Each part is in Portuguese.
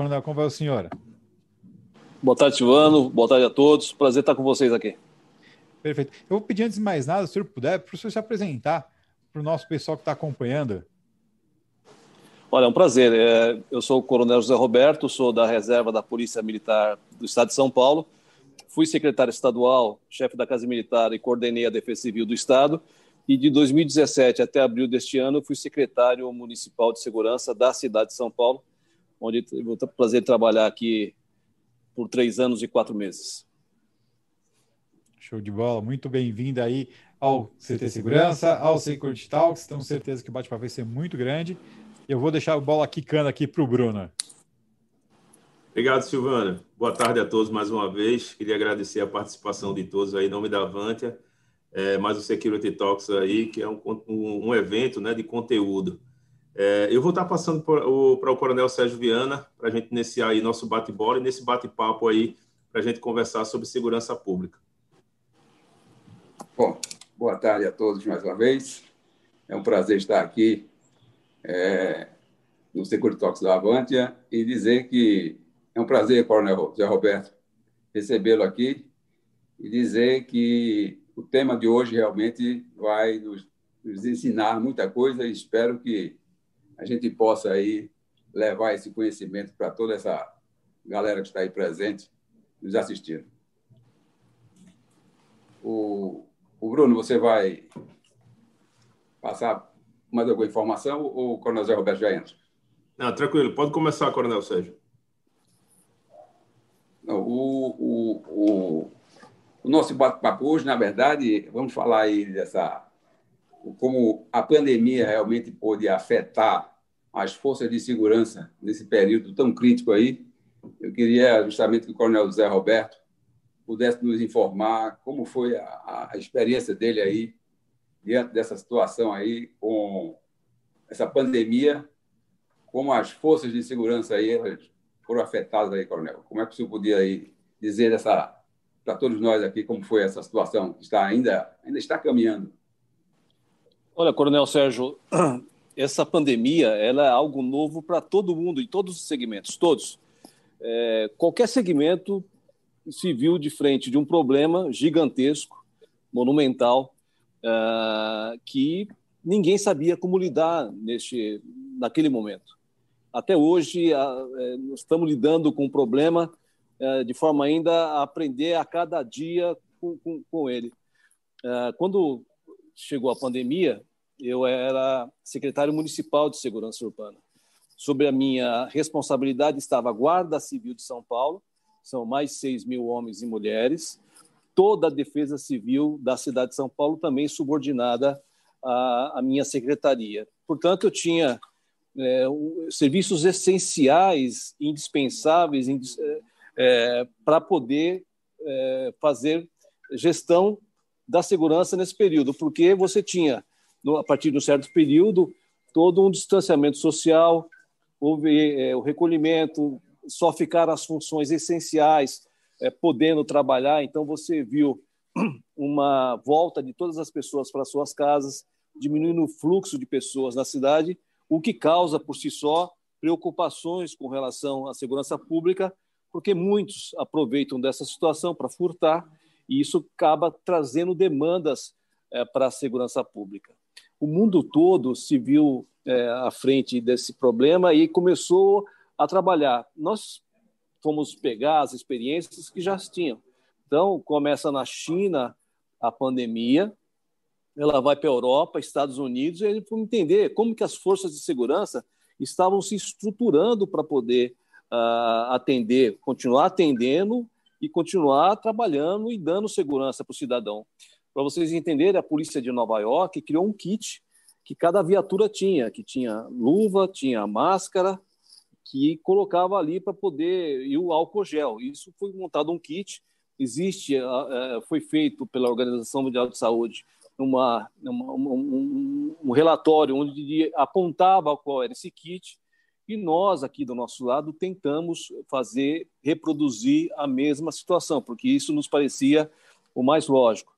Coronel. Como vai o senhor? Boa tarde, Silvano. Boa tarde a todos. Prazer estar com vocês aqui. Perfeito. Eu vou pedir antes de mais nada, se o senhor puder, para o senhor se apresentar para o nosso pessoal que está acompanhando. Olha, é um prazer. É, eu sou o Coronel José Roberto, sou da reserva da Polícia Militar do Estado de São Paulo. Fui secretário estadual, chefe da Casa Militar e coordenei a Defesa Civil do Estado. E de 2017 até abril deste ano, fui secretário municipal de segurança da cidade de São Paulo, onde vou ter o prazer de trabalhar aqui por três anos e quatro meses. Show de bola, muito bem-vindo aí ao CT Segurança, ao Security Talks. Tenho certeza que o bate-papo vai ser muito grande. Eu vou deixar a bola quicando aqui para o Bruno. Obrigado, Silvana. Boa tarde a todos mais uma vez. Queria agradecer a participação de todos aí em nome da Avantia, é, mais o Security Talks aí, que é um, um, um evento né, de conteúdo. É, eu vou estar passando para o, o Coronel Sérgio Viana para a gente iniciar aí nosso bate-bola e nesse bate-papo aí para a gente conversar sobre segurança pública. Bom, boa tarde a todos mais uma vez. É um prazer estar aqui é, no Security Talks da Avantia e dizer que é um prazer, Coronel Zé Roberto, recebê-lo aqui e dizer que o tema de hoje realmente vai nos, nos ensinar muita coisa e espero que a gente possa aí levar esse conhecimento para toda essa galera que está aí presente, nos assistindo. O, o Bruno, você vai passar mais alguma informação ou o Coronel Zé Roberto já entra? Não, tranquilo. Pode começar, Coronel Sérgio. Não, o, o, o, o nosso bate-papo hoje, na verdade, vamos falar aí dessa como a pandemia realmente pôde afetar as forças de segurança nesse período tão crítico aí. Eu queria justamente que o Coronel Zé Roberto pudesse nos informar como foi a, a experiência dele aí diante dessa situação aí com essa pandemia, como as forças de segurança aí foram afetadas aí, coronel. Como é que o senhor podia aí dizer essa para todos nós aqui como foi essa situação que está ainda ainda está caminhando? Olha, coronel Sérgio, essa pandemia ela é algo novo para todo mundo, em todos os segmentos, todos. É, qualquer segmento se viu de frente de um problema gigantesco, monumental, uh, que ninguém sabia como lidar neste, naquele momento. Até hoje, uh, estamos lidando com o problema uh, de forma ainda a aprender a cada dia com, com, com ele. quando chegou a pandemia, eu era secretário municipal de segurança urbana. Sobre a minha responsabilidade estava a Guarda Civil de São Paulo, são mais 6 mil homens e mulheres. Toda a defesa civil da cidade de São Paulo também subordinada à, à minha secretaria. Portanto, eu tinha é, serviços essenciais, indispensáveis é, é, para poder é, fazer gestão da segurança nesse período, porque você tinha, no, a partir de um certo período, todo um distanciamento social, houve é, o recolhimento, só ficaram as funções essenciais é, podendo trabalhar. Então, você viu uma volta de todas as pessoas para suas casas, diminuindo o fluxo de pessoas na cidade, o que causa, por si só, preocupações com relação à segurança pública, porque muitos aproveitam dessa situação para furtar, e isso acaba trazendo demandas é, para a segurança pública. O mundo todo se viu é, à frente desse problema e começou a trabalhar. Nós fomos pegar as experiências que já tinham. Então, começa na China a pandemia, ela vai para a Europa, Estados Unidos, e a entender como que as forças de segurança estavam se estruturando para poder uh, atender, continuar atendendo e continuar trabalhando e dando segurança para o cidadão. Para vocês entenderem, a polícia de Nova York criou um kit que cada viatura tinha, que tinha luva, tinha máscara, que colocava ali para poder e o álcool gel. Isso foi montado um kit. Existe, foi feito pela Organização Mundial de Saúde uma, uma um, um, relatório onde apontava qual era esse kit e nós aqui do nosso lado tentamos fazer reproduzir a mesma situação, porque isso nos parecia o mais lógico.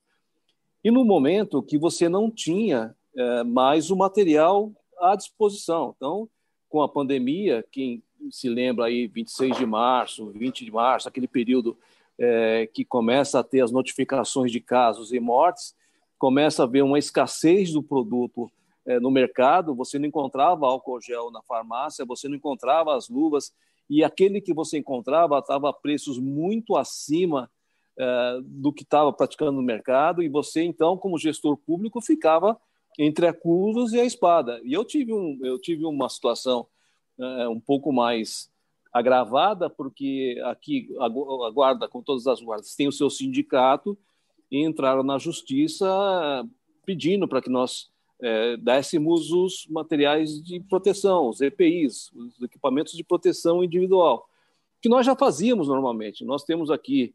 E no momento que você não tinha é, mais o material à disposição, então com a pandemia, quem se lembra aí 26 de março, 20 de março, aquele período é, que começa a ter as notificações de casos e mortes, começa a haver uma escassez do produto é, no mercado, você não encontrava álcool gel na farmácia, você não encontrava as luvas, e aquele que você encontrava estava a preços muito acima do que estava praticando no mercado, e você, então, como gestor público, ficava entre a cruz e a espada. E eu tive, um, eu tive uma situação é, um pouco mais agravada, porque aqui a, guarda, com todas as guardas, tem o seu sindicato, e entraram na justiça pedindo para que nós é, dessemos os materiais de proteção, os EPIs, os equipamentos de proteção individual, que nós já fazíamos normalmente. Nós temos aqui é,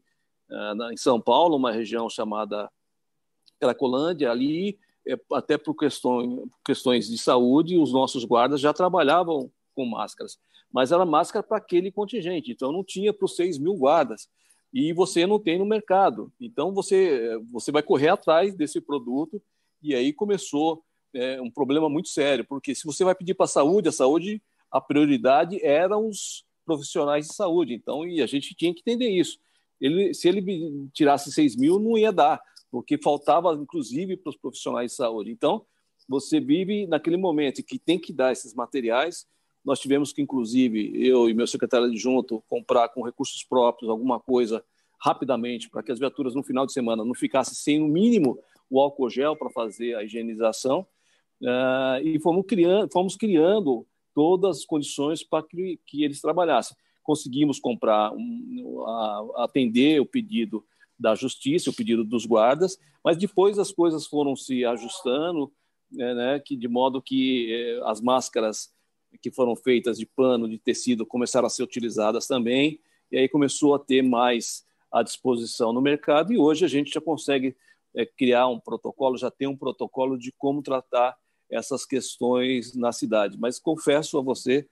em São Paulo uma região chamada Cracolândia, ali, é, até por questões, questões de saúde, os nossos guardas já trabalhavam com máscaras, mas era máscara para aquele contingente, então não tinha para os 6 mil guardas e você não tem no mercado. Então você você vai correr atrás desse produto e aí começou é, um problema muito sério, porque se você vai pedir para a saúde, a saúde a prioridade eram os profissionais de saúde. Então e a gente tinha que entender isso. Ele se ele tirasse 6 mil não ia dar, porque faltava inclusive para os profissionais de saúde. Então você vive naquele momento que tem que dar esses materiais nós tivemos que, inclusive, eu e meu secretário adjunto, comprar com recursos próprios alguma coisa rapidamente para que as viaturas no final de semana não ficassem sem, no mínimo, o álcool gel para fazer a higienização. Uh, e fomos criando, fomos criando todas as condições para que, que eles trabalhassem. Conseguimos comprar, um, a, atender o pedido da justiça, o pedido dos guardas, mas depois as coisas foram se ajustando, né, né que de modo que eh, as máscaras que foram feitas de pano, de tecido, começaram a ser utilizadas também, e aí começou a ter mais à disposição no mercado, e hoje a gente já consegue é, criar um protocolo, já tem um protocolo de como tratar essas questões na cidade. Mas confesso a você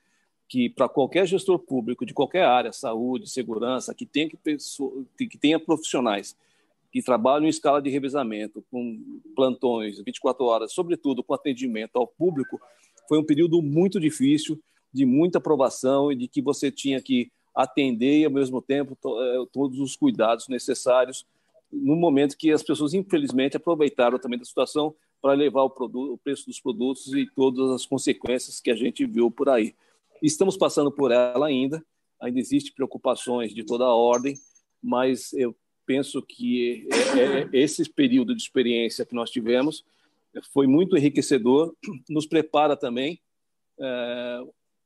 que para qualquer gestor público de qualquer área, saúde, segurança, que tenha, que, que tenha profissionais que trabalham em escala de revezamento, com plantões 24 horas, sobretudo com atendimento ao público, foi um período muito difícil, de muita aprovação e de que você tinha que atender e, ao mesmo tempo, eh, todos os cuidados necessários no momento que as pessoas, infelizmente, aproveitaram também da situação para levar o, produto, o preço dos produtos e todas as consequências que a gente viu por aí. Estamos passando por ela ainda, ainda existem preocupações de toda a ordem, mas eu penso que é, é, esse período de experiência que nós tivemos foi muito enriquecedor, nos prepara também é,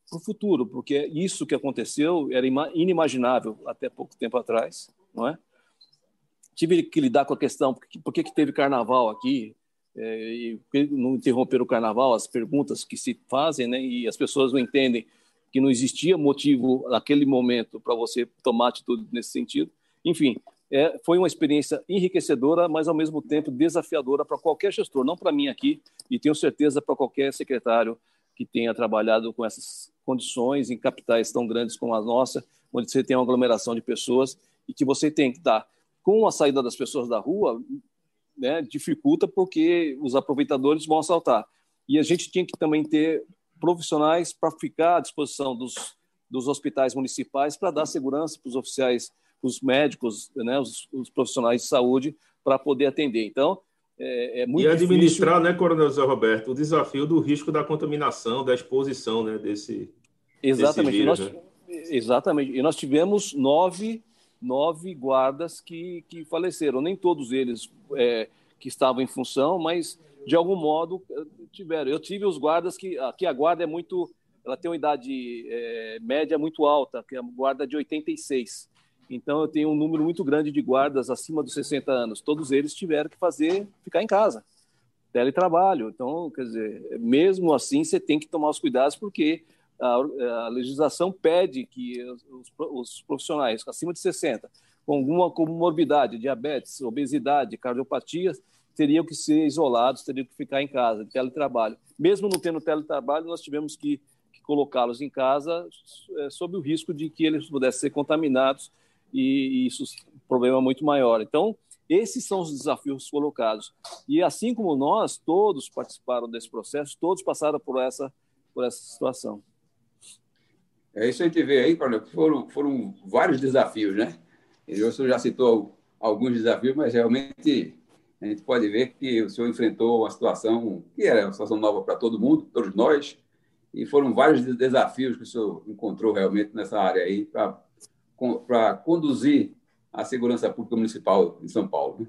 para o futuro, porque isso que aconteceu era inimaginável até pouco tempo atrás, não é? Tive que lidar com a questão por que, que teve carnaval aqui, é, e não interromper o carnaval, as perguntas que se fazem, né? E as pessoas não entendem que não existia motivo naquele momento para você tomar atitude nesse sentido. Enfim, é, foi uma experiência enriquecedora, mas ao mesmo tempo desafiadora para qualquer gestor, não para mim aqui, e tenho certeza para qualquer secretário que tenha trabalhado com essas condições em capitais tão grandes como a nossa, onde você tem uma aglomeração de pessoas e que você tem que estar com a saída das pessoas da rua, né, dificulta porque os aproveitadores vão assaltar. E a gente tinha que também ter profissionais para ficar à disposição dos, dos hospitais municipais para dar segurança para os oficiais os médicos, né, os, os profissionais de saúde, para poder atender. Então, é, é muito E administrar, difícil... né, Coronel Zé Roberto, o desafio do risco da contaminação, da exposição né, desse. Exatamente. Desse vírus, nós, né? Exatamente. E nós tivemos nove, nove guardas que, que faleceram. Nem todos eles é, que estavam em função, mas de algum modo tiveram. Eu tive os guardas que. Aqui a guarda é muito. Ela tem uma idade é, média muito alta, que é a guarda de 86. Então, eu tenho um número muito grande de guardas acima dos 60 anos. Todos eles tiveram que fazer, ficar em casa, teletrabalho. Então, quer dizer, mesmo assim, você tem que tomar os cuidados, porque a, a legislação pede que os, os, profissionais acima de 60, com alguma comorbidade, diabetes, obesidade, cardiopatias, teriam que ser isolados, teriam que ficar em casa, teletrabalho. Mesmo não tendo teletrabalho, nós tivemos que, que colocá-los em casa é, sob o risco de que eles pudessem ser contaminados e, isso é um problema muito maior. Então, esses são os desafios colocados. E assim como nós, todos participaram desse processo, todos passaram por essa, por essa situação. É isso a gente vê aí, Coronel, foram, foram vários desafios, né? O senhor já citou alguns desafios, mas realmente a gente pode ver que o senhor enfrentou uma situação que era uma situação nova para todo mundo, todos nós, e foram vários desafios que o senhor encontrou realmente nessa área aí para conduzir a segurança pública municipal em São Paulo. Né?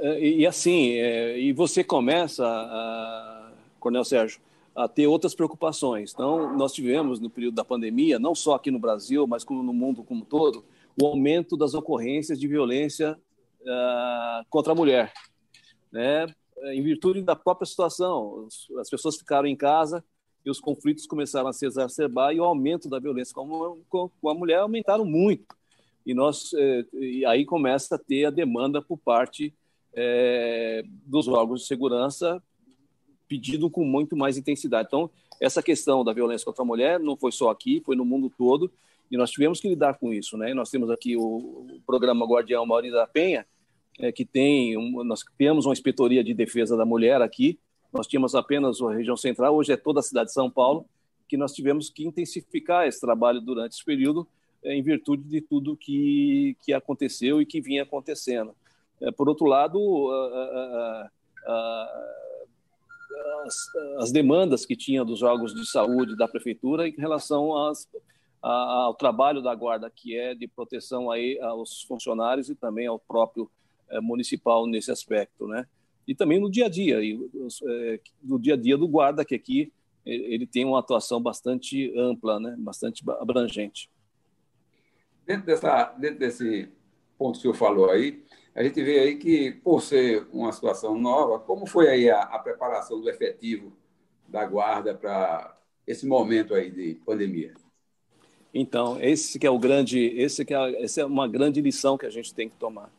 É, e assim, é, e você começa, a, Coronel Sérgio, a ter outras preocupações. Então, nós tivemos no período da pandemia, não só aqui no Brasil, mas como no mundo como todo, o aumento das ocorrências de violência uh, contra a mulher, né? Em virtude da própria situação, as pessoas ficaram em casa e os conflitos começaram a se exacerbar e o aumento da violência com a, mulher aumentaram muito. E nós eh, e aí começa a ter a demanda por parte eh, dos órgãos de segurança pedido com muito mais intensidade. Então, essa questão da violência contra a mulher não foi só aqui, foi no mundo todo, e nós tivemos que lidar com isso. Né? Nós temos aqui o, programa Guardião Maurício da Penha, é, que tem, um, nós temos uma inspetoria de defesa da mulher aqui, nós tínhamos apenas a região central, hoje é toda a cidade de São Paulo, que nós tivemos que intensificar esse trabalho durante esse período, é, em virtude de tudo que, que aconteceu e que vinha acontecendo. É, por outro lado, a, a, a, as, as, demandas que tinha dos órgãos de saúde da prefeitura em relação às, ao trabalho da guarda, que é de proteção aí aos funcionários e também ao próprio é, municipal nesse aspecto, né? E também no dia a dia, e, é, no dia a dia do guarda, que aqui ele tem uma atuação bastante ampla, né? Bastante abrangente. Dentro, dessa, dentro desse ponto que o senhor falou aí, a gente vê aí que, por ser uma situação nova, como foi aí a, a preparação do efetivo da guarda para esse momento aí de pandemia? Então, esse que é o grande, esse que é, essa é uma grande lição que a gente tem que tomar.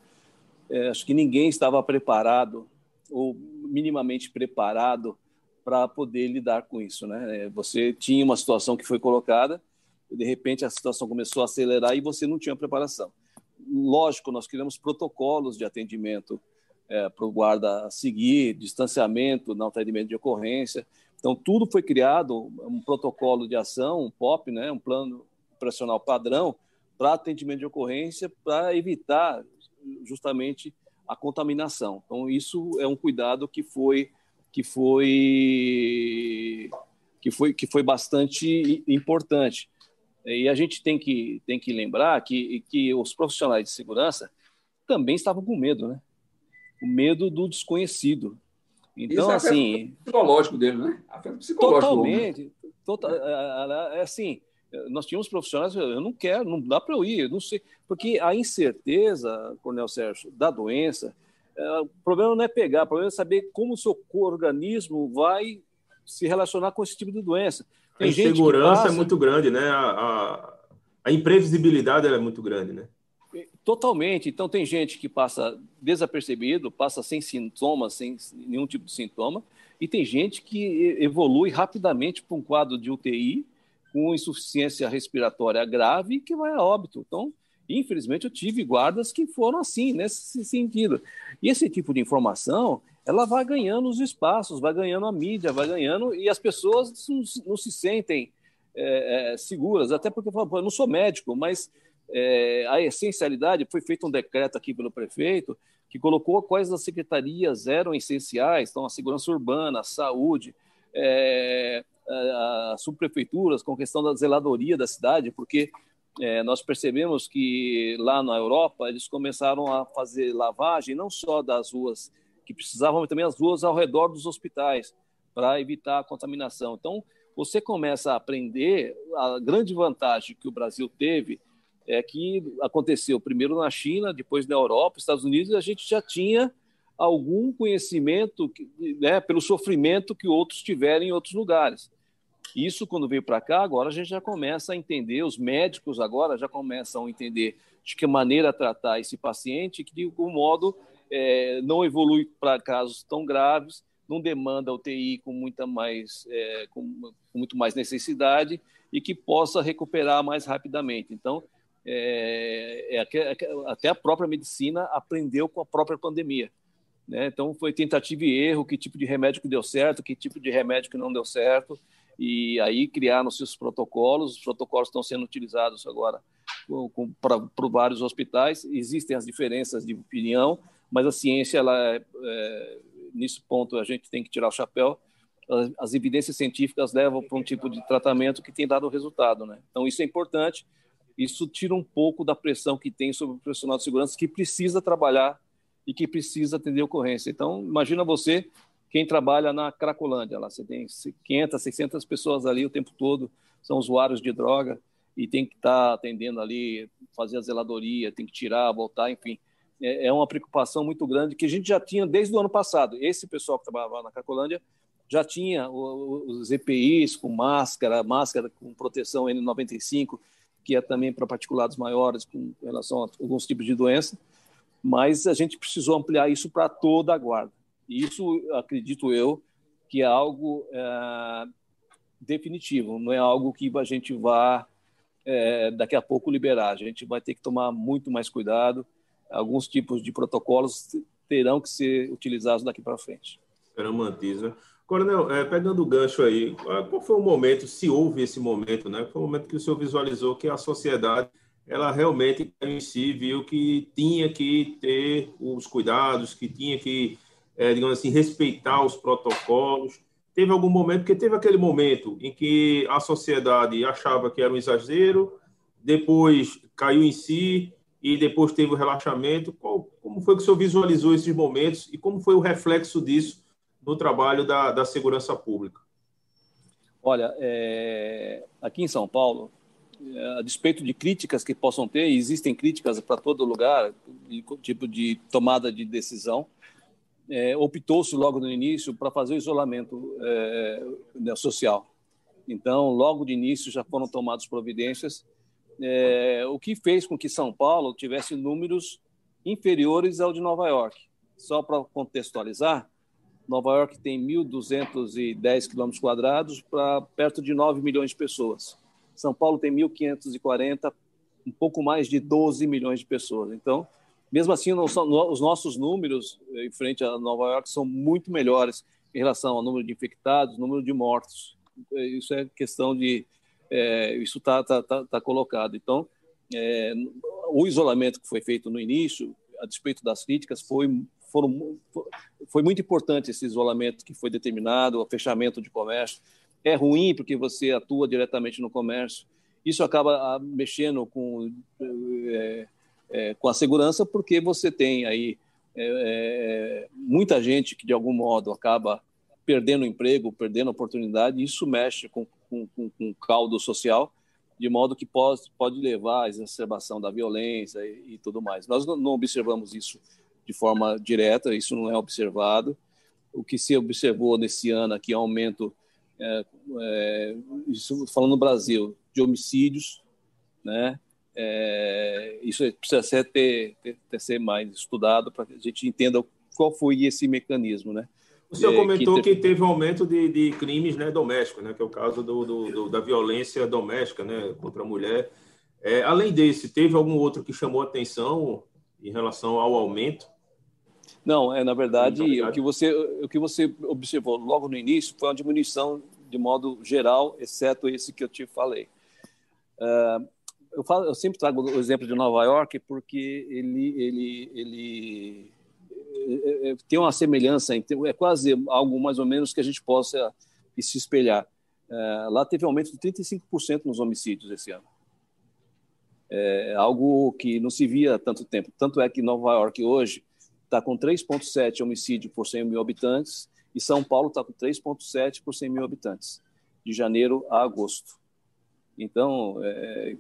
É, acho que ninguém estava preparado ou minimamente preparado para poder lidar com isso, né? É, você tinha uma situação que foi colocada, de repente a situação começou a acelerar e você não tinha preparação lógico, nós criamos protocolos de atendimento é, para o guarda seguir, distanciamento no atendimento de ocorrência. Então, tudo foi criado, um protocolo de ação, um POP, né, um plano operacional padrão, para atendimento de ocorrência, para evitar justamente a contaminação. Então, isso é um cuidado que foi que foi que foi que foi bastante importante. E a gente tem que, tem que lembrar que, que os profissionais de segurança também estavam com medo, né? O medo do desconhecido. Então, Isso é assim. psicológico dele, né? psicológico. Totalmente. Total, assim, nós tínhamos profissionais, eu não quero, não dá para eu ir, não sei. Porque a incerteza, Coronel Sérgio, da doença, é, o problema não é pegar, o problema é saber como o seu organismo vai se relacionar com esse tipo de doença. Tem a insegurança passa... é muito grande, né? A, a, a imprevisibilidade é muito grande, né? Totalmente. Então, tem gente que passa desapercebido, passa sem sintomas, sem nenhum tipo de sintoma, e tem gente que evolui rapidamente para um quadro de UTI com insuficiência respiratória grave que vai a óbito. Então, infelizmente, eu tive guardas que foram assim, nesse sentido. E esse tipo de informação ela vai ganhando os espaços, vai ganhando a mídia, vai ganhando, e as pessoas não, se sentem é, é, seguras, até porque eu não sou médico, mas é, a essencialidade foi feito um decreto aqui pelo prefeito que colocou quais as secretarias eram essenciais, então a segurança urbana, a saúde, é, as subprefeituras com questão da zeladoria da cidade, porque é, nós percebemos que lá na Europa eles começaram a fazer lavagem não só das ruas que precisavam também as ruas ao redor dos hospitais para evitar a contaminação. Então, você começa a aprender a grande vantagem que o Brasil teve é que aconteceu primeiro na China, depois na Europa, Estados Unidos, e a gente já tinha algum conhecimento né, pelo sofrimento que outros tiveram em outros lugares. Isso, quando veio para cá, agora a gente já começa a entender, os médicos agora já começam a entender de que maneira tratar esse paciente, que de algum modo é, não evolui para casos tão graves, não demanda UTI com muita mais, é, com, com, muito mais necessidade e que possa recuperar mais rapidamente. Então, é, é, até a própria medicina aprendeu com a própria pandemia. Né? Então, foi tentativa e erro, que tipo de remédio que deu certo, que tipo de remédio que não deu certo, e aí criaram seus protocolos. Os protocolos estão sendo utilizados agora para vários hospitais. Existem as diferenças de opinião, mas a ciência, ela é, é, nesse ponto, a gente tem que tirar o chapéu. As, as evidências científicas levam para um tipo de tratamento que tem dado resultado, né? Então isso é importante. Isso tira um pouco da pressão que tem sobre o profissional de segurança que precisa trabalhar e que precisa atender ocorrência. Então, imagina você, quem trabalha na Cracolândia, lá você tem 500, 600 pessoas ali o tempo todo, são usuários de droga e tem que estar tá atendendo ali, fazer a zeladoria, tem que tirar, voltar, enfim. É, é uma preocupação muito grande que a gente já tinha desde o ano passado. Esse pessoal que trabalhava na Cracolândia já tinha os EPIs com máscara, máscara com proteção N95, que é também para particulados maiores com relação a alguns tipos de doença, mas a gente precisou ampliar isso para toda a guarda. Isso, acredito eu, que é algo é, definitivo, não é algo que a gente vá é, daqui a pouco liberar. A gente vai ter que tomar muito mais cuidado. Alguns tipos de protocolos terão que ser utilizados daqui para frente. Serão mantidos, né? Coronel, é, pegando o gancho aí, qual foi o momento, se houve esse momento, né? Foi o momento que o senhor visualizou que a sociedade, ela realmente em si viu que tinha que ter os cuidados, que tinha que, é, digamos assim, respeitar os protocolos. Teve algum momento, porque teve aquele momento em que a sociedade achava que era um exagero, depois caiu em si e depois teve o relaxamento. Qual, como foi que o senhor visualizou esses momentos e como foi o reflexo disso no trabalho da, da segurança pública? Olha, é, aqui em São Paulo, é, a despeito de críticas que possam ter, existem críticas para todo lugar, de, tipo de tomada de decisão, é, optou-se logo no início para fazer o isolamento é, né, social. Então, logo de início já foram tomadas providências, é, o que fez com que São Paulo tivesse números inferiores ao de Nova York. Só para contextualizar, Nova York tem 1.210 quilômetros quadrados para perto de 9 milhões de pessoas. São Paulo tem 1.540, um pouco mais de 12 milhões de pessoas. Então, mesmo assim, os nossos números eh, em frente a Nova York são muito melhores em relação ao número de infectados, número de mortos. Eh, isso é questão de. É, isso está tá, tá, tá, colocado. Então, é, o isolamento que foi feito no início, a despeito das críticas, foi foram, foi muito importante esse isolamento que foi determinado, o fechamento de comércio. É ruim porque você atua diretamente no comércio. Isso acaba ah, mexendo com, é, é, com a segurança, porque você tem aí é, muita gente que, de algum modo, acaba perdendo emprego, perdendo oportunidade. Isso mexe com, com, com, com caldo social, de modo que pode, pode levar à exacerbação da violência e, e tudo mais. Nós não, não observamos isso de forma direta, isso não é observado. O que se observou nesse ano aqui é aumento, é, é, falando no Brasil, de homicídios, né? É, isso precisa ser, ter, ter, ter, ser mais estudado para que a gente entenda qual foi esse mecanismo, né? O senhor é, comentou que, que teve um aumento de, de, crimes né, domésticos, né, que é o caso do, do, do, da violência doméstica né, contra a mulher. É, além desse, teve algum outro que chamou atenção em relação ao aumento? Não, é na verdade o que você o que você observou logo no início foi uma diminuição de modo geral, exceto esse que eu te falei. Uh, eu, falo, eu, sempre trago o exemplo de Nova York porque ele ele ele é, é, tem uma semelhança, é quase algo mais ou menos que a gente possa se espelhar. Lá teve um aumento de 35% nos homicídios esse ano. É algo que não se via há tanto tempo. Tanto é que Nova York hoje está com 3,7 homicídio por 100 mil habitantes e São Paulo está com 3,7 por 100 mil habitantes, de janeiro a agosto. Então, é,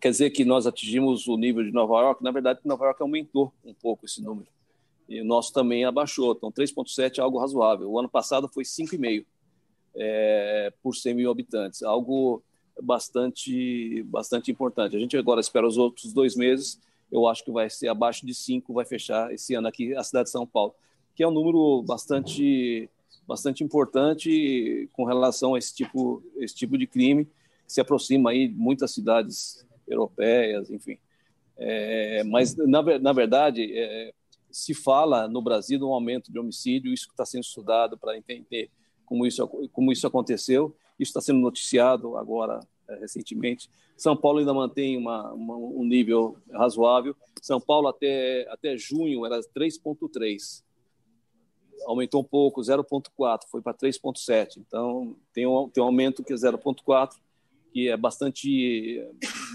quer dizer que nós atingimos o nível de Nova York? Na verdade, Nova York aumentou um pouco esse número. E o nosso também abaixou. Então, 3,7 é algo razoável. O ano passado foi 5,5 é, por 100 mil habitantes, algo bastante, bastante importante. A gente agora espera os outros dois meses eu acho que vai ser abaixo de 5, vai fechar esse ano aqui a cidade de São Paulo, que é um número bastante, bastante importante com relação a esse tipo, esse tipo de crime, que se aproxima aí de muitas cidades europeias, enfim. É, mas, na, na verdade, é, se fala no Brasil de um aumento de homicídio, isso está sendo estudado para entender como isso, como isso aconteceu. Isso está sendo noticiado agora é, recentemente. São Paulo ainda mantém uma, uma, um nível razoável. São Paulo até, até junho era 3,3. Aumentou um pouco, 0,4, foi para 3,7. Então, tem um, tem um aumento que é 0,4, que é bastante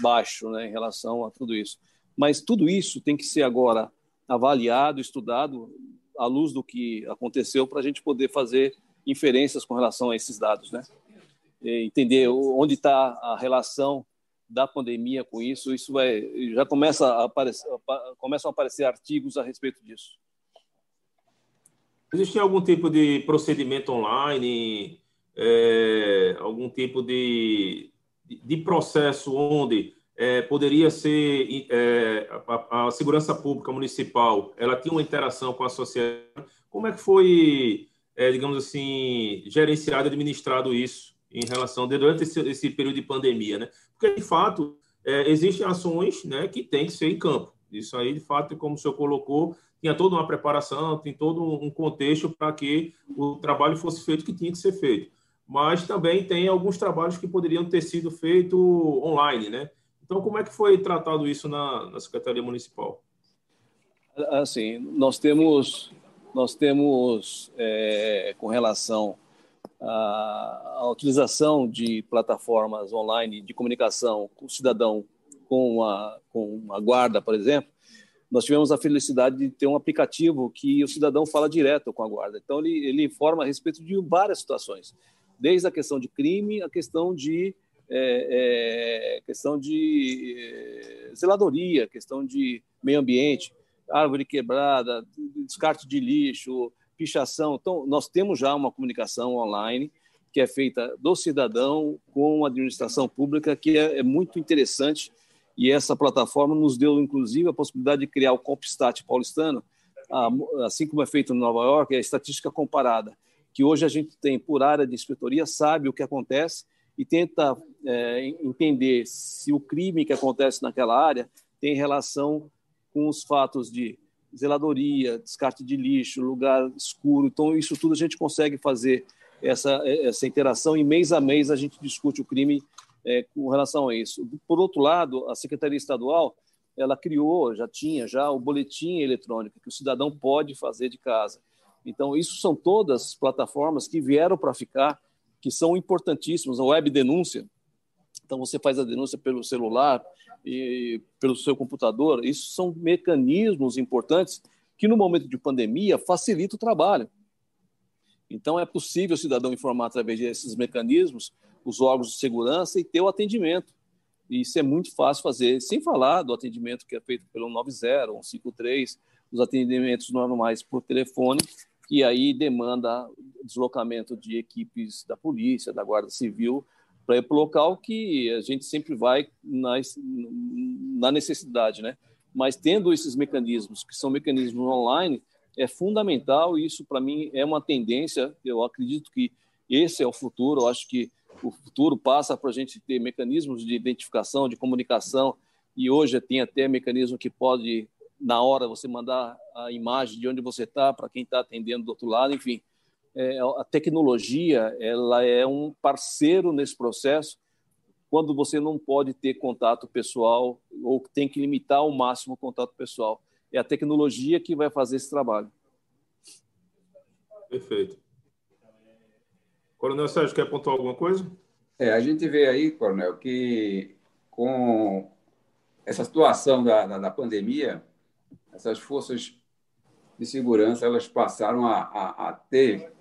baixo né, em relação a tudo isso. Mas tudo isso tem que ser agora avaliado, estudado, à luz do que aconteceu, para a gente poder fazer inferências com relação a esses dados, né? entender onde está a relação da pandemia com isso. Isso vai, já começa a aparecer, começam a aparecer artigos a respeito disso. Existe algum tipo de procedimento online, é, algum tipo de, de processo onde é, poderia ser é, a, a, segurança pública municipal, ela tinha uma interação com a sociedade. Como é que foi, é, digamos assim, gerenciado, administrado isso? em relação durante esse, esse período de pandemia, né? Porque de fato é, existem ações, né, que tem que ser em campo. Isso aí, de fato, como o senhor colocou, tinha toda uma preparação, tem todo um contexto para que o trabalho fosse feito que tinha que ser feito. Mas também tem alguns trabalhos que poderiam ter sido feitos online, né? Então, como é que foi tratado isso na, na Secretaria Municipal? Assim, nós temos, nós temos é, com relação a, a utilização de plataformas online de comunicação com o cidadão com a, com a guarda, por exemplo, nós tivemos a felicidade de ter um aplicativo que o cidadão fala direto com a guarda. Então, ele, ele informa a respeito de várias situações, desde a questão de crime, a questão de, é, é, questão de é, zeladoria, questão de meio ambiente, árvore quebrada, descarte de lixo, pichação. Então, nós temos já uma comunicação online que é feita do cidadão com a administração pública, que é, é muito interessante. E essa plataforma nos deu, inclusive, a possibilidade de criar o Compstat paulistano, assim como é feito em Nova York, é a estatística comparada, que hoje a gente tem por área de inspetoria, sabe o que acontece e tenta é, entender se o crime que acontece naquela área tem relação com os fatos de zeladoria, descarte de lixo, lugar escuro. Então, isso tudo a gente consegue fazer essa, essa interação e mês a mês a gente discute o crime é, com relação a isso. Por outro lado, a Secretaria Estadual ela criou, já tinha já o boletim eletrônico que o cidadão pode fazer de casa. Então, isso são todas plataformas que vieram para ficar, que são importantíssimas. A web denúncia, então você faz a denúncia pelo celular, e pelo seu computador, isso são mecanismos importantes que, no momento de pandemia, facilita o trabalho. Então, é possível o cidadão informar através desses mecanismos os órgãos de segurança e ter o atendimento. E isso é muito fácil fazer, sem falar do atendimento que é feito pelo 90, 153, os atendimentos normais por telefone, que aí demanda deslocamento de equipes da polícia, da Guarda Civil, para ir para o local que a gente sempre vai na, necessidade, né? Mas tendo esses mecanismos, que são mecanismos online, é fundamental e isso, para mim, é uma tendência. Eu acredito que esse é o futuro. Eu acho que o futuro passa para a gente ter mecanismos de identificação, de comunicação, e hoje tem até mecanismo que pode, na hora, você mandar a imagem de onde você está para quem está atendendo do outro lado, enfim é, a tecnologia ela é um parceiro nesse processo quando você não pode ter contato pessoal ou tem que limitar ao máximo o contato pessoal. É a tecnologia que vai fazer esse trabalho. Perfeito. Coronel Sérgio, quer apontar alguma coisa? É, a gente vê aí, Coronel, que com essa situação da, da, da pandemia, essas forças de segurança elas passaram a, a, a ter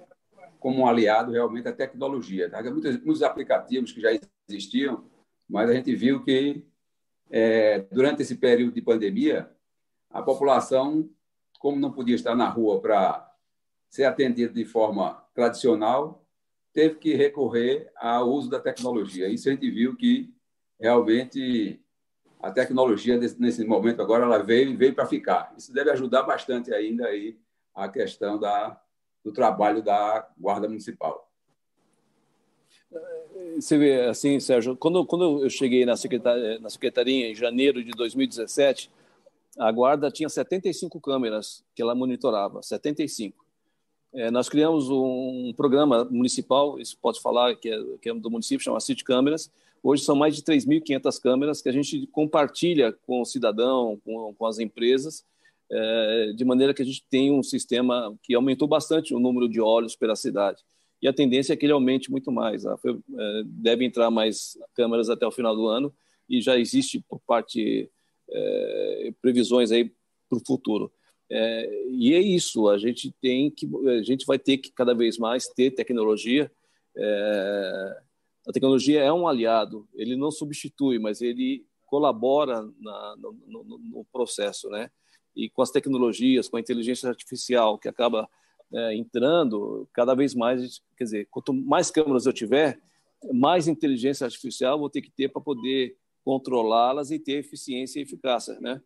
como um aliado realmente a tecnologia. Tá? Muitos, muitos aplicativos que já existiam, mas a gente viu que é, durante esse período de pandemia, a população, como não podia estar na rua para ser atendida de forma tradicional, teve que recorrer ao uso da tecnologia. Isso a gente viu que realmente a tecnologia nesse momento agora ela veio veio para ficar. Isso deve ajudar bastante ainda aí a questão da do trabalho da Guarda Municipal. Você vê, assim, Sérgio, quando, quando eu cheguei na secretaria, na secretaria em janeiro de 2017, a Guarda tinha 75 câmeras que ela monitorava, 75. É, nós criamos um programa municipal, isso pode falar, que é, que é do município, chama City Câmeras. Hoje são mais de 3.500 câmeras que a gente compartilha com o cidadão, com, com as empresas, é, de maneira que a gente tem um sistema que aumentou bastante o número de olhos pela cidade. E a tendência é que ele aumente muito mais. Né? É, deve entrar mais câmeras até o final do ano e já existe por parte é, previsões aí para o futuro. É, e é isso, a gente tem que, a gente vai ter que cada vez mais ter tecnologia. É, a tecnologia é um aliado, ele não substitui, mas ele colabora na, no, no, no, processo, né? E com as tecnologias, com a inteligência artificial que acaba é, entrando, cada vez mais, quer dizer, quanto mais câmeras eu tiver, mais inteligência artificial vou ter que ter para poder controlá-las e ter eficiência e eficácia, né?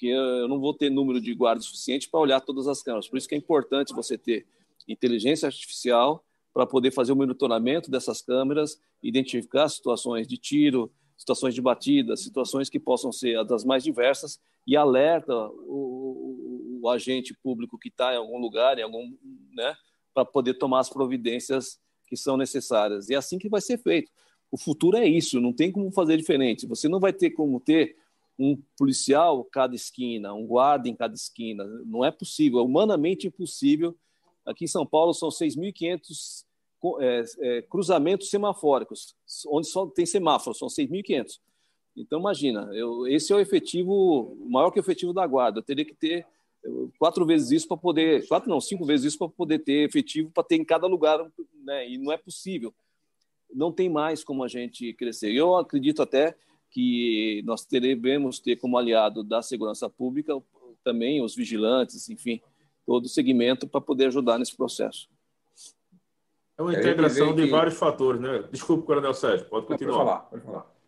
Porque eu não vou ter número de guardas suficiente para olhar todas as câmeras. Por isso que é importante você ter inteligência artificial para poder fazer o monitoramento dessas câmeras, identificar situações de tiro, situações de batida, situações que possam ser das mais diversas e alerta o, o, o agente público que está em algum lugar, em algum, né, para poder tomar as providências que são necessárias. E é assim que vai ser feito. O futuro é isso, não tem como fazer diferente. Você não vai ter como ter um policial cada esquina, um guarda em cada esquina. Não é possível, é humanamente impossível. Aqui em São Paulo são 6.500 é, é, cruzamentos semafóricos, onde só tem semáforo, são 6.500. Então, imagina, eu, esse é o efetivo, maior que o efetivo da guarda. Eu teria que ter quatro vezes isso para poder, quatro não, cinco vezes isso para poder ter efetivo para ter em cada lugar, né? E não é possível. Não tem mais como a gente crescer. Eu acredito até que nós devemos ter como aliado da segurança pública também os vigilantes, enfim, todo o segmento para poder ajudar nesse processo. É uma integração de vários fatores, né? Desculpe, Coronel Sérgio, pode continuar. Pode falar, pode falar.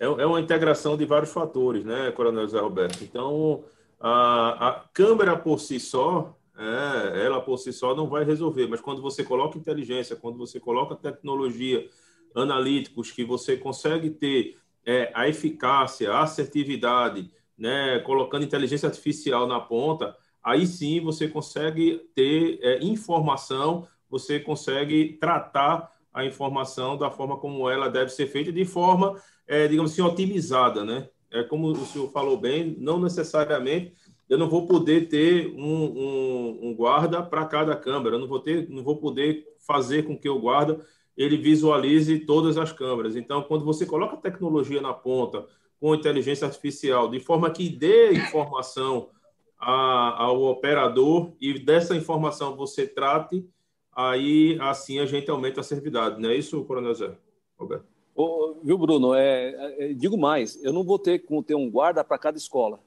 É, é uma integração de vários fatores, né, Coronel José Roberto? Então, a, a câmera por si só, é, ela por si só não vai resolver, mas quando você coloca inteligência, quando você coloca tecnologia, analíticos, que você consegue ter é, a eficácia, a assertividade, né, colocando inteligência artificial na ponta, aí sim você consegue ter é, informação, você consegue tratar a informação da forma como ela deve ser feita, de forma, é, digamos assim, otimizada, né? É como o senhor falou bem, não necessariamente eu não vou poder ter um, um, um guarda para cada câmera, eu não vou ter, não vou poder fazer com que o guarda ele visualize todas as câmeras. Então, quando você coloca a tecnologia na ponta, com inteligência artificial, de forma que dê informação a, ao operador e dessa informação você trate, aí assim a gente aumenta a servidade. Não é isso, Coronel Zé? Roberto? Ô, viu, Bruno? É, é, digo mais, eu não vou ter como ter um guarda para cada escola.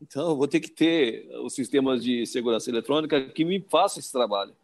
Então, eu vou ter que ter os sistemas de segurança eletrônica que me façam esse trabalho.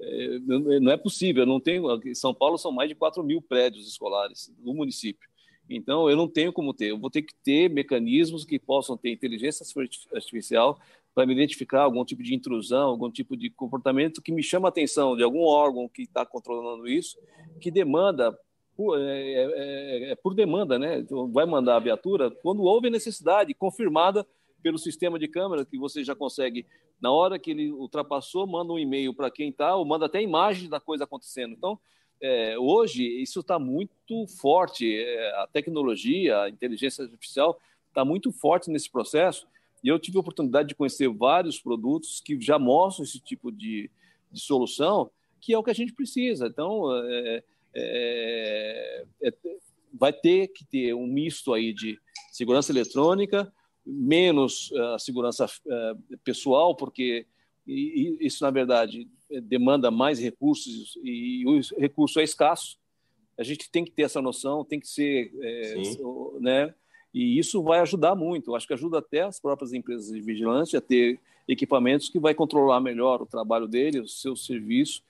É, não é possível, eu não tenho. Em São Paulo são mais de 4 mil prédios escolares no município. Então, eu não tenho como ter. Eu vou ter que ter mecanismos que possam ter inteligência artificial para me identificar algum tipo de intrusão, algum tipo de comportamento que me chama a atenção de algum órgão que está controlando isso, que demanda por, é, é, é, é, por demanda, né? Vai mandar a viatura quando houve necessidade confirmada pelo sistema de câmera que você já consegue, na hora que ele ultrapassou, manda um e-mail para quem está, ou manda até imagem da coisa acontecendo. Então, é, hoje, isso está muito forte, é, a tecnologia, a inteligência artificial está muito forte nesse processo, e eu tive a oportunidade de conhecer vários produtos que já mostram esse tipo de, de solução, que é o que a gente precisa. Então, é, é, é vai ter que ter um misto aí de segurança eletrônica, menos a uh, segurança uh, pessoal, porque isso, na verdade, demanda mais recursos e o recurso é escasso. A gente tem que ter essa noção, tem que ser. É, né? E isso vai ajudar muito. Eu acho que ajuda até as próprias empresas de vigilância a ter equipamentos que vai controlar melhor o trabalho dele, o seu serviço.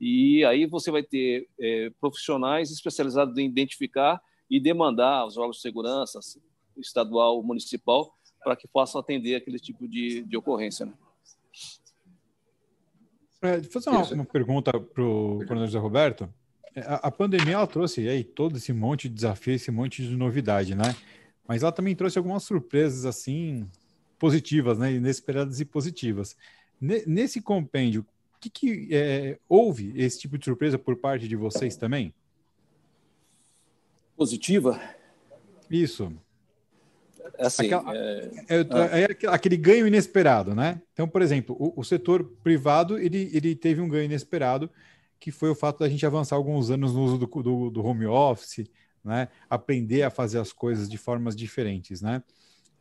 E aí você vai ter é, profissionais especializados em identificar e demandar os órgãos de segurança estadual, municipal, para que possam atender aquele tipo de, de ocorrência. Né? É, fazer uma, uma pergunta para o Coronel José Roberto. É, a, a, pandemia ela trouxe aí todo esse monte de desafio, esse monte de novidade, né? Mas ela também trouxe algumas surpresas assim positivas, né? Inesperadas e positivas. Nesse compêndio, que, que é, houve esse tipo de surpresa por parte de vocês também? Positiva? Isso. Assim, Aquela, é, é, é, aquele ganho inesperado, né? Então, por exemplo, o, o, setor privado ele, ele teve um ganho inesperado, que foi o fato da gente avançar alguns anos no uso do, do, do home office, né? Aprender a fazer as coisas de formas diferentes, né?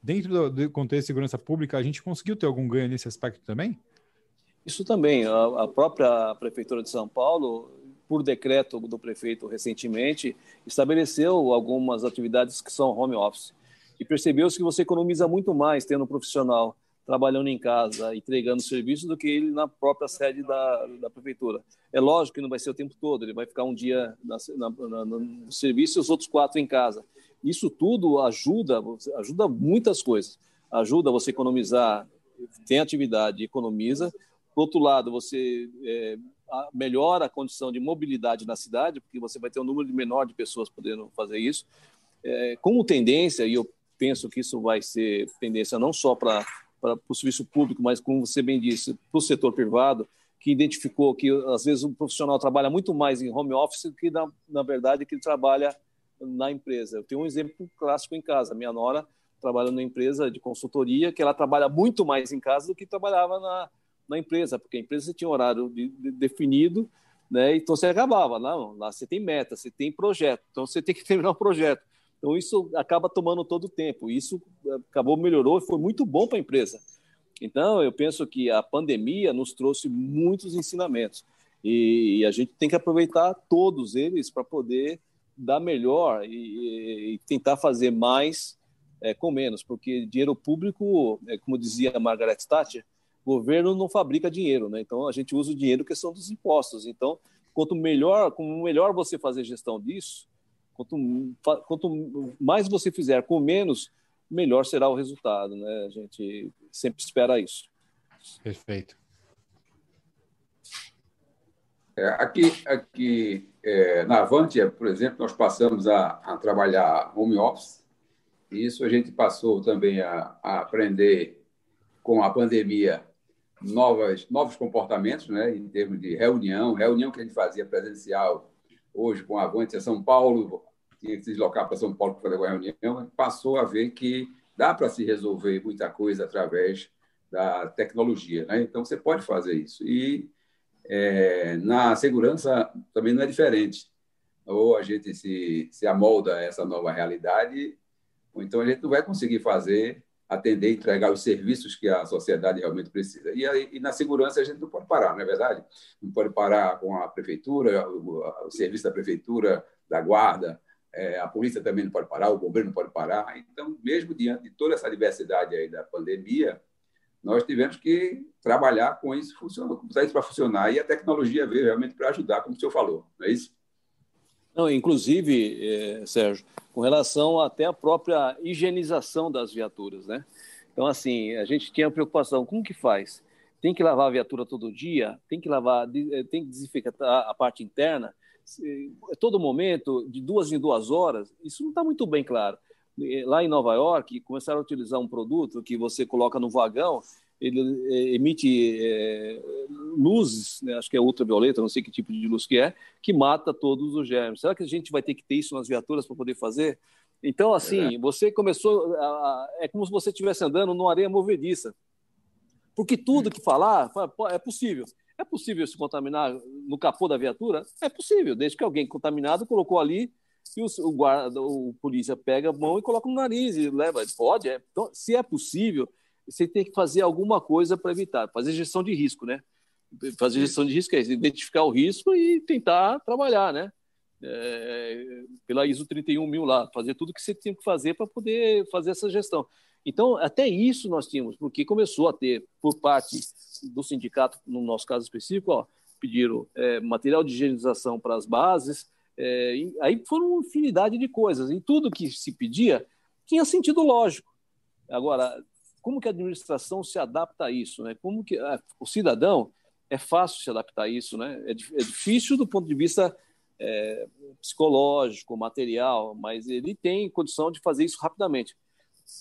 Dentro do, do contexto de segurança pública, a gente conseguiu ter algum ganho nesse aspecto também? Isso também. A, a própria Prefeitura de São Paulo, por decreto do prefeito recentemente, estabeleceu algumas atividades que são home office. E percebeu-se que você economiza muito mais tendo um profissional trabalhando em casa, entregando serviço, do que ele na própria sede da, da prefeitura. É lógico que não vai ser o tempo todo, ele vai ficar um dia na, na, no serviço e os outros quatro em casa. Isso tudo ajuda, ajuda muitas coisas. Ajuda você economizar, tem atividade, economiza. Por outro lado, você é, melhora a condição de mobilidade na cidade, porque você vai ter um número menor de pessoas podendo fazer isso. É, como tendência, e eu penso que isso vai ser tendência não só para o serviço público, mas, como você bem disse, para o setor privado, que identificou que, às vezes, o profissional trabalha muito mais em home office do que, na, na verdade, que ele trabalha na empresa. Eu tenho um exemplo clássico em casa. Minha nora trabalha numa empresa de consultoria que ela trabalha muito mais em casa do que trabalhava na, na empresa, porque a empresa tinha um horário de, de, definido, né? Então você acabava, não, lá você tem meta, você tem projeto, então você tem que terminar o projeto. Então isso acaba tomando todo o tempo. Isso acabou melhorou e foi muito bom para a empresa. Então eu penso que a pandemia nos trouxe muitos ensinamentos e, e a gente tem que aproveitar todos eles para poder dar melhor e, e tentar fazer mais é, com menos, porque dinheiro público, é, como dizia Margaret Thatcher, governo não fabrica dinheiro, né? Então a gente usa o dinheiro que são dos impostos. Então, quanto melhor, como melhor você fazer gestão disso, quanto, quanto mais você fizer com menos, melhor será o resultado, né? A gente sempre espera isso. Perfeito. É, aqui, aqui é, na Avantia, por exemplo, nós passamos a, a, trabalhar home office. E isso a gente passou também a, a aprender com a pandemia novas, novos comportamentos, né, em termos de reunião, reunião que a gente fazia presencial hoje com a Avantia São Paulo, tinha que se deslocar para São Paulo para fazer uma reunião, passou a ver que dá para se resolver muita coisa através da tecnologia. Né? Então, você pode fazer isso. E é, na segurança também não é diferente. Ou a gente se, se amolda a essa nova realidade, ou então a gente não vai conseguir fazer, atender, entregar os serviços que a sociedade realmente precisa. E, e na segurança a gente não pode parar, não é verdade? Não pode parar com a prefeitura, o, o serviço da prefeitura, da guarda, é, a polícia também não pode parar, o bombeiro não pode parar. Então, mesmo diante de toda essa diversidade aí da pandemia, nós tivemos que trabalhar com isso, funcionando, botar isso para funcionar. E a tecnologia veio realmente para ajudar, como o senhor falou, não é isso? Não, inclusive, eh, Sérgio, com relação até à própria higienização das viaturas, né? Então, assim, a gente tinha preocupação, como que faz? Tem que lavar a viatura todo dia? Tem que lavar, eh, tem que desinfetar a parte interna? Todo momento, de duas em duas horas? Isso não está muito bem claro lá em Nova York, começaram a utilizar um produto que você coloca no vagão, ele é, emite é, luzes, né, acho que é ultravioleta, não sei que tipo de luz que é, que mata todos os germes. Será que a gente vai ter que ter isso nas viaturas para poder fazer? Então, assim, é. você começou. A, é como se você estivesse andando numa areia movediça. Porque tudo que falar é possível. É possível se contaminar no capô da viatura? É possível, desde que alguém contaminado colocou ali e o, o, guarda, o polícia pega a mão e coloca no nariz e leva. Pode, é. Então, se é possível, você tem que fazer alguma coisa para evitar, fazer gestão de risco, né? Fazer gestão de risco é identificar o risco e tentar trabalhar, né? É, pela ISO 31000 lá, fazer tudo que você tem que fazer para poder fazer essa gestão. Então, até isso nós tínhamos, porque começou a ter, por parte do sindicato, no nosso caso específico, ó, pediram é, material de higienização para as bases, é, aí foram uma infinidade de coisas, e tudo que se pedia tinha sentido lógico. Agora, como que a administração se adapta a isso? Né? Como que ah, o cidadão é fácil se adaptar a isso, né? É, é difícil do ponto de vista é, psicológico, material, mas ele tem condição de fazer isso rapidamente.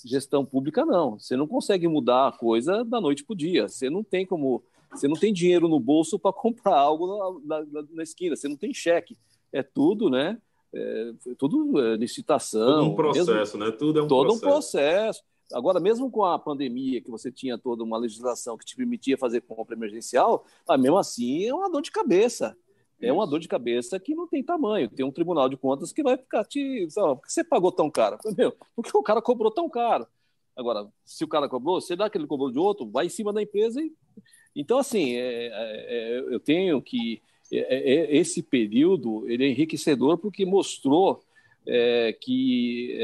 Gestão pública não, você não consegue mudar a coisa da noite para o dia. Você não tem como Você não tem dinheiro no bolso para comprar algo na, na, na, esquina, você não tem cheque. É tudo, né? É, tudo é, licitação. Todo um processo, mesmo, né? Tudo é um todo processo. um processo. Agora, mesmo com a pandemia, que você tinha toda uma legislação que te permitia fazer compra emergencial, ah, mesmo assim é uma dor de cabeça. É uma dor de cabeça que não tem tamanho. Tem um tribunal de contas que vai ficar te. Sabe, por que você pagou tão caro? Meu, porque o cara cobrou tão caro. Agora, se o cara cobrou, você dá aquele cobrou de outro, vai em cima da empresa e. Então, assim, é, é, é eu tenho que. É, é, esse período ele é enriquecedor porque mostrou é, que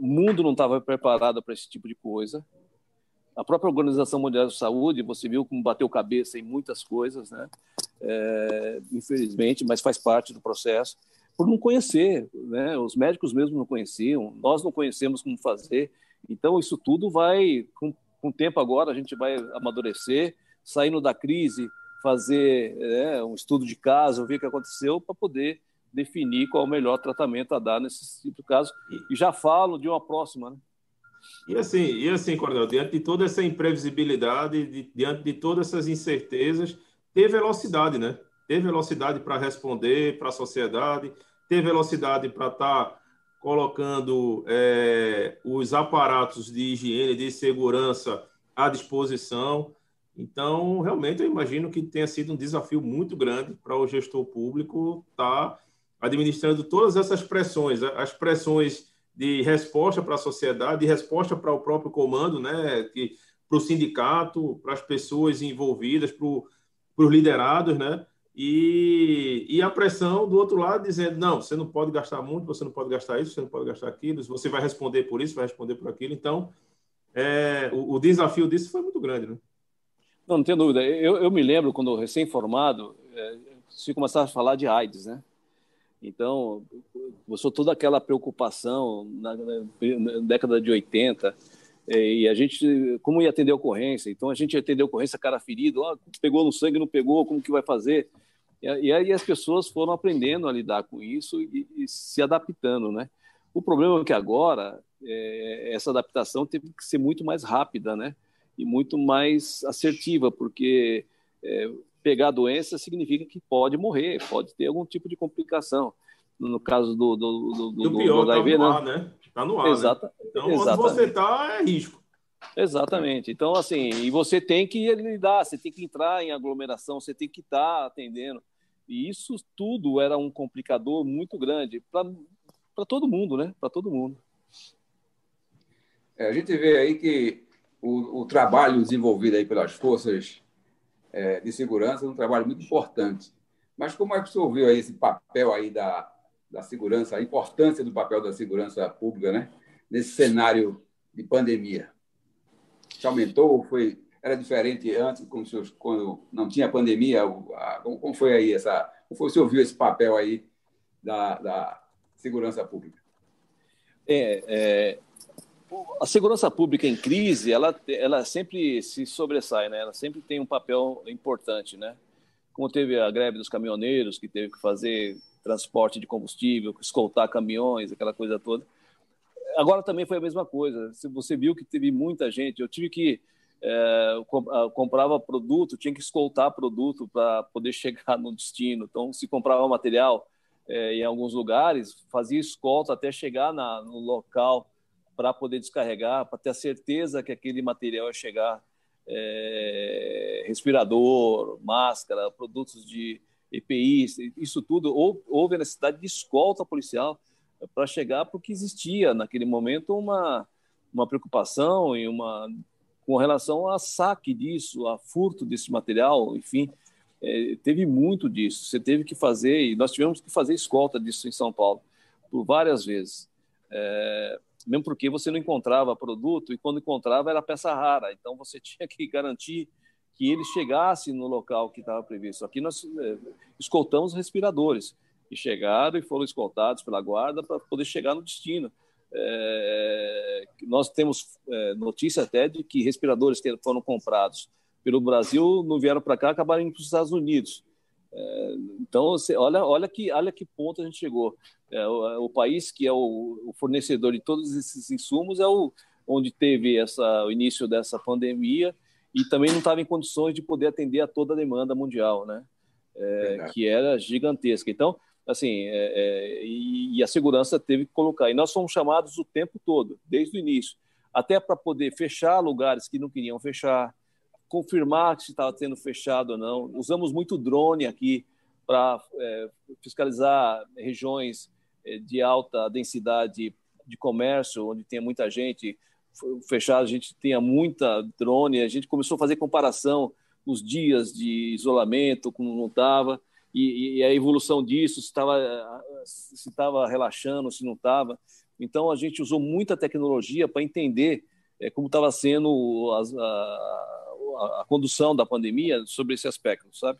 o mundo não estava preparado para esse tipo de coisa. A própria Organização Mundial de Saúde, você viu como bateu cabeça em muitas coisas, né? É, infelizmente, mas faz parte do processo, por não conhecer, né? Os médicos mesmo não conheciam, nós não conhecemos como fazer. Então, isso tudo vai, com, com o tempo agora, a gente vai amadurecer, saindo da crise, fazer é, um estudo de caso, ver o que aconteceu, para poder definir qual é o melhor tratamento a dar nesse tipo de caso. E já falo de uma próxima, né? E assim, e assim, Coronel, diante de toda essa imprevisibilidade, de, diante de todas essas incertezas, ter velocidade, né? Ter velocidade para responder para a sociedade, ter velocidade para estar tá colocando é, os aparatos de higiene, de segurança à disposição. Então, realmente, eu imagino que tenha sido um desafio muito grande para o gestor público estar tá administrando todas essas pressões, as pressões de resposta para a sociedade, de resposta para o próprio comando, né, que, para o sindicato, para as pessoas envolvidas, para, os liderados, né, e, e a pressão do outro lado dizendo, não, você não pode gastar muito, você não pode gastar isso, você não pode gastar aquilo, você vai responder por isso, vai responder por aquilo. Então, é, o, o desafio disso foi muito grande, né? Não, não tenho dúvida. Eu, eu me lembro, quando recém-formado, é, se começava a falar de AIDS, né? Então, começou toda aquela preocupação na, na, na década de 80, e a gente, como ia atender a ocorrência? Então, a gente ia atender a ocorrência, cara ferido, pegou no sangue, não pegou, como que vai fazer? E, aí as pessoas foram aprendendo a lidar com isso e, e se adaptando, né? O problema é que agora, é, essa adaptação teve que ser muito mais rápida, né? E muito mais assertiva, porque é, pegar a doença significa que pode morrer, pode ter algum tipo de complicação. No caso do, do, do, do, do pior, do HIV, tá no ar, né? Está no ar. Exata, né? Então, exatamente. onde você está, é risco. Exatamente. Então, assim, e você tem que lidar, você tem que entrar em aglomeração, você tem que estar tá atendendo. E isso tudo era um complicador muito grande para todo mundo, né? Para todo mundo. É, a gente vê aí que o, o trabalho desenvolvido aí pelas forças é, de segurança é um trabalho muito importante. Mas como é que o senhor viu aí esse papel aí da, da segurança, a importância do papel da segurança pública, né? Nesse cenário de pandemia. Se aumentou? Foi, era diferente antes, quando, quando não tinha pandemia? Como foi aí essa? Como foi, o senhor viu esse papel aí da, da segurança pública? É, é, a segurança pública em crise, ela, ela sempre se sobressai, né? Ela sempre tem um papel importante, né? Como teve a greve dos caminhoneiros, que teve que fazer transporte de combustível, escoltar caminhões, aquela coisa toda. Agora também foi a mesma coisa. Você viu que teve muita gente, eu tive que é, comprava produto, tinha que escoltar produto para poder chegar no destino. Então, se comprava material é, em alguns lugares, fazia escolta até chegar na, no local para poder descarregar, para ter a certeza que aquele material ia chegar. É, respirador, máscara, produtos de EPI, isso tudo, houve a necessidade de escolta policial para chegar, porque existia naquele momento uma, uma preocupação e uma com relação a saque disso, a furto desse material, enfim, é, teve muito disso. Você teve que fazer, e nós tivemos que fazer escolta disso em São Paulo por várias vezes. É, mesmo porque você não encontrava produto e quando encontrava era peça rara, então você tinha que garantir que ele chegasse no local que estava previsto. Aqui nós é, escoltamos respiradores e chegaram e foram escoltados pela guarda para poder chegar no destino. É, nós temos é, notícia até de que respiradores que foram comprados pelo Brasil não vieram para cá, acabaram indo para os Estados Unidos. Então, você, olha, olha, que, olha que ponto a gente chegou. É, o, o, país que é o, o, fornecedor de todos esses insumos é o onde teve essa, o início dessa pandemia e também não estava em condições de poder atender a toda a demanda mundial, né? É, que era gigantesca. Então, assim, é, é, e, e, a segurança teve que colocar. E nós fomos chamados o tempo todo, desde o início, até para poder fechar lugares que não queriam fechar, confirmar se estava tendo fechado ou não. Usamos muito drone aqui para é, fiscalizar regiões é, de alta densidade de comércio, onde tem muita gente fechado, a gente tinha muita drone, a gente começou a fazer comparação os dias de isolamento, como não estava, e, e, a evolução disso, se estava se estava relaxando, se não estava. Então, a gente usou muita tecnologia para entender é, como estava sendo a, a, condução da pandemia sobre esse aspecto, sabe?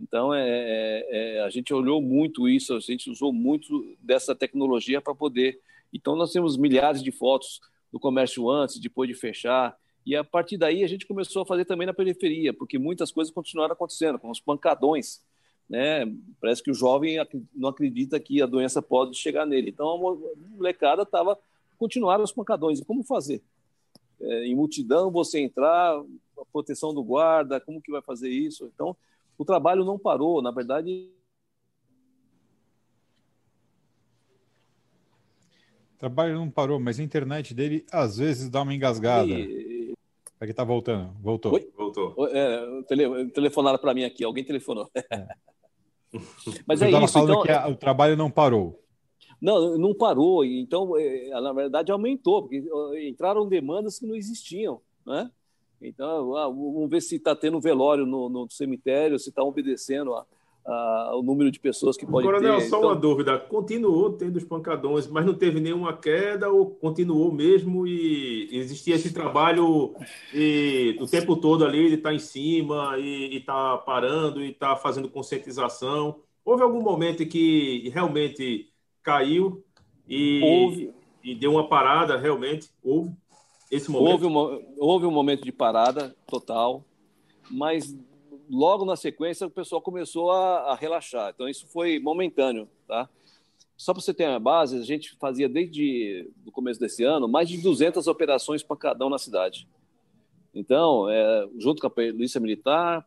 Então, é, é, é, a gente olhou muito isso, a gente usou muito dessa tecnologia para poder. Então, nós temos milhares de fotos do comércio antes, depois de fechar, e a partir daí a gente começou a fazer também na periferia, porque muitas coisas continuaram acontecendo, como os pancadões. Né? Parece que o jovem não acredita que a doença pode chegar nele. Então a molecada estava continuaram os pancadões. E como fazer? É, em multidão você entrar, a proteção do guarda, como que vai fazer isso? Então o trabalho não parou. Na verdade, trabalho não parou, mas a internet dele às vezes dá uma engasgada. E... Aqui tá voltando. Voltou. Oi? Voltou. É, tele, telefonaram para mim aqui, alguém telefonou. É. mas é isso. Então, que a, o trabalho não parou. Não, não parou. Então, é, na verdade, aumentou, porque entraram demandas que não existiam. Né? Então, ah, vamos ver se está tendo velório no, no cemitério, se está obedecendo a, o número de pessoas que pode Coronel, ter. só então... uma dúvida. Continuou tendo os pancadões, mas não teve nenhuma queda ou continuou mesmo e existia esse trabalho e, o tempo todo ali de estar tá em cima e estar tá parando e estar tá fazendo conscientização? Houve algum momento que realmente caiu e, houve. e deu uma parada realmente? Houve esse momento? Houve, uma, houve um momento de parada total, mas logo na sequência o pessoal começou a, a relaxar. Então isso foi momentâneo, tá? Só para você ter uma base, a gente fazia desde o começo desse ano mais de 200 operações pancadão na cidade. Então, é, junto com a Polícia Militar,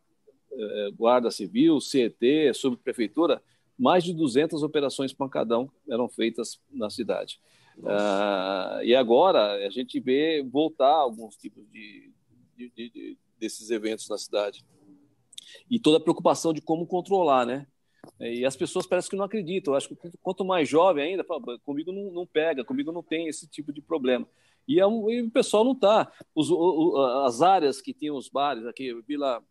é, Guarda Civil, CET, Subprefeitura, mais de 200 operações pancadão eram feitas na cidade. Ah, e agora a gente vê voltar alguns tipos de, de, de, desses eventos na cidade e toda a preocupação de como controlar, né? E as pessoas parecem que não acreditam. Eu acho que quanto mais jovem ainda, fala, comigo não, não, pega, comigo não tem esse tipo de problema. E, é um, e o pessoal não está. As áreas que tem os bares aqui, Vila,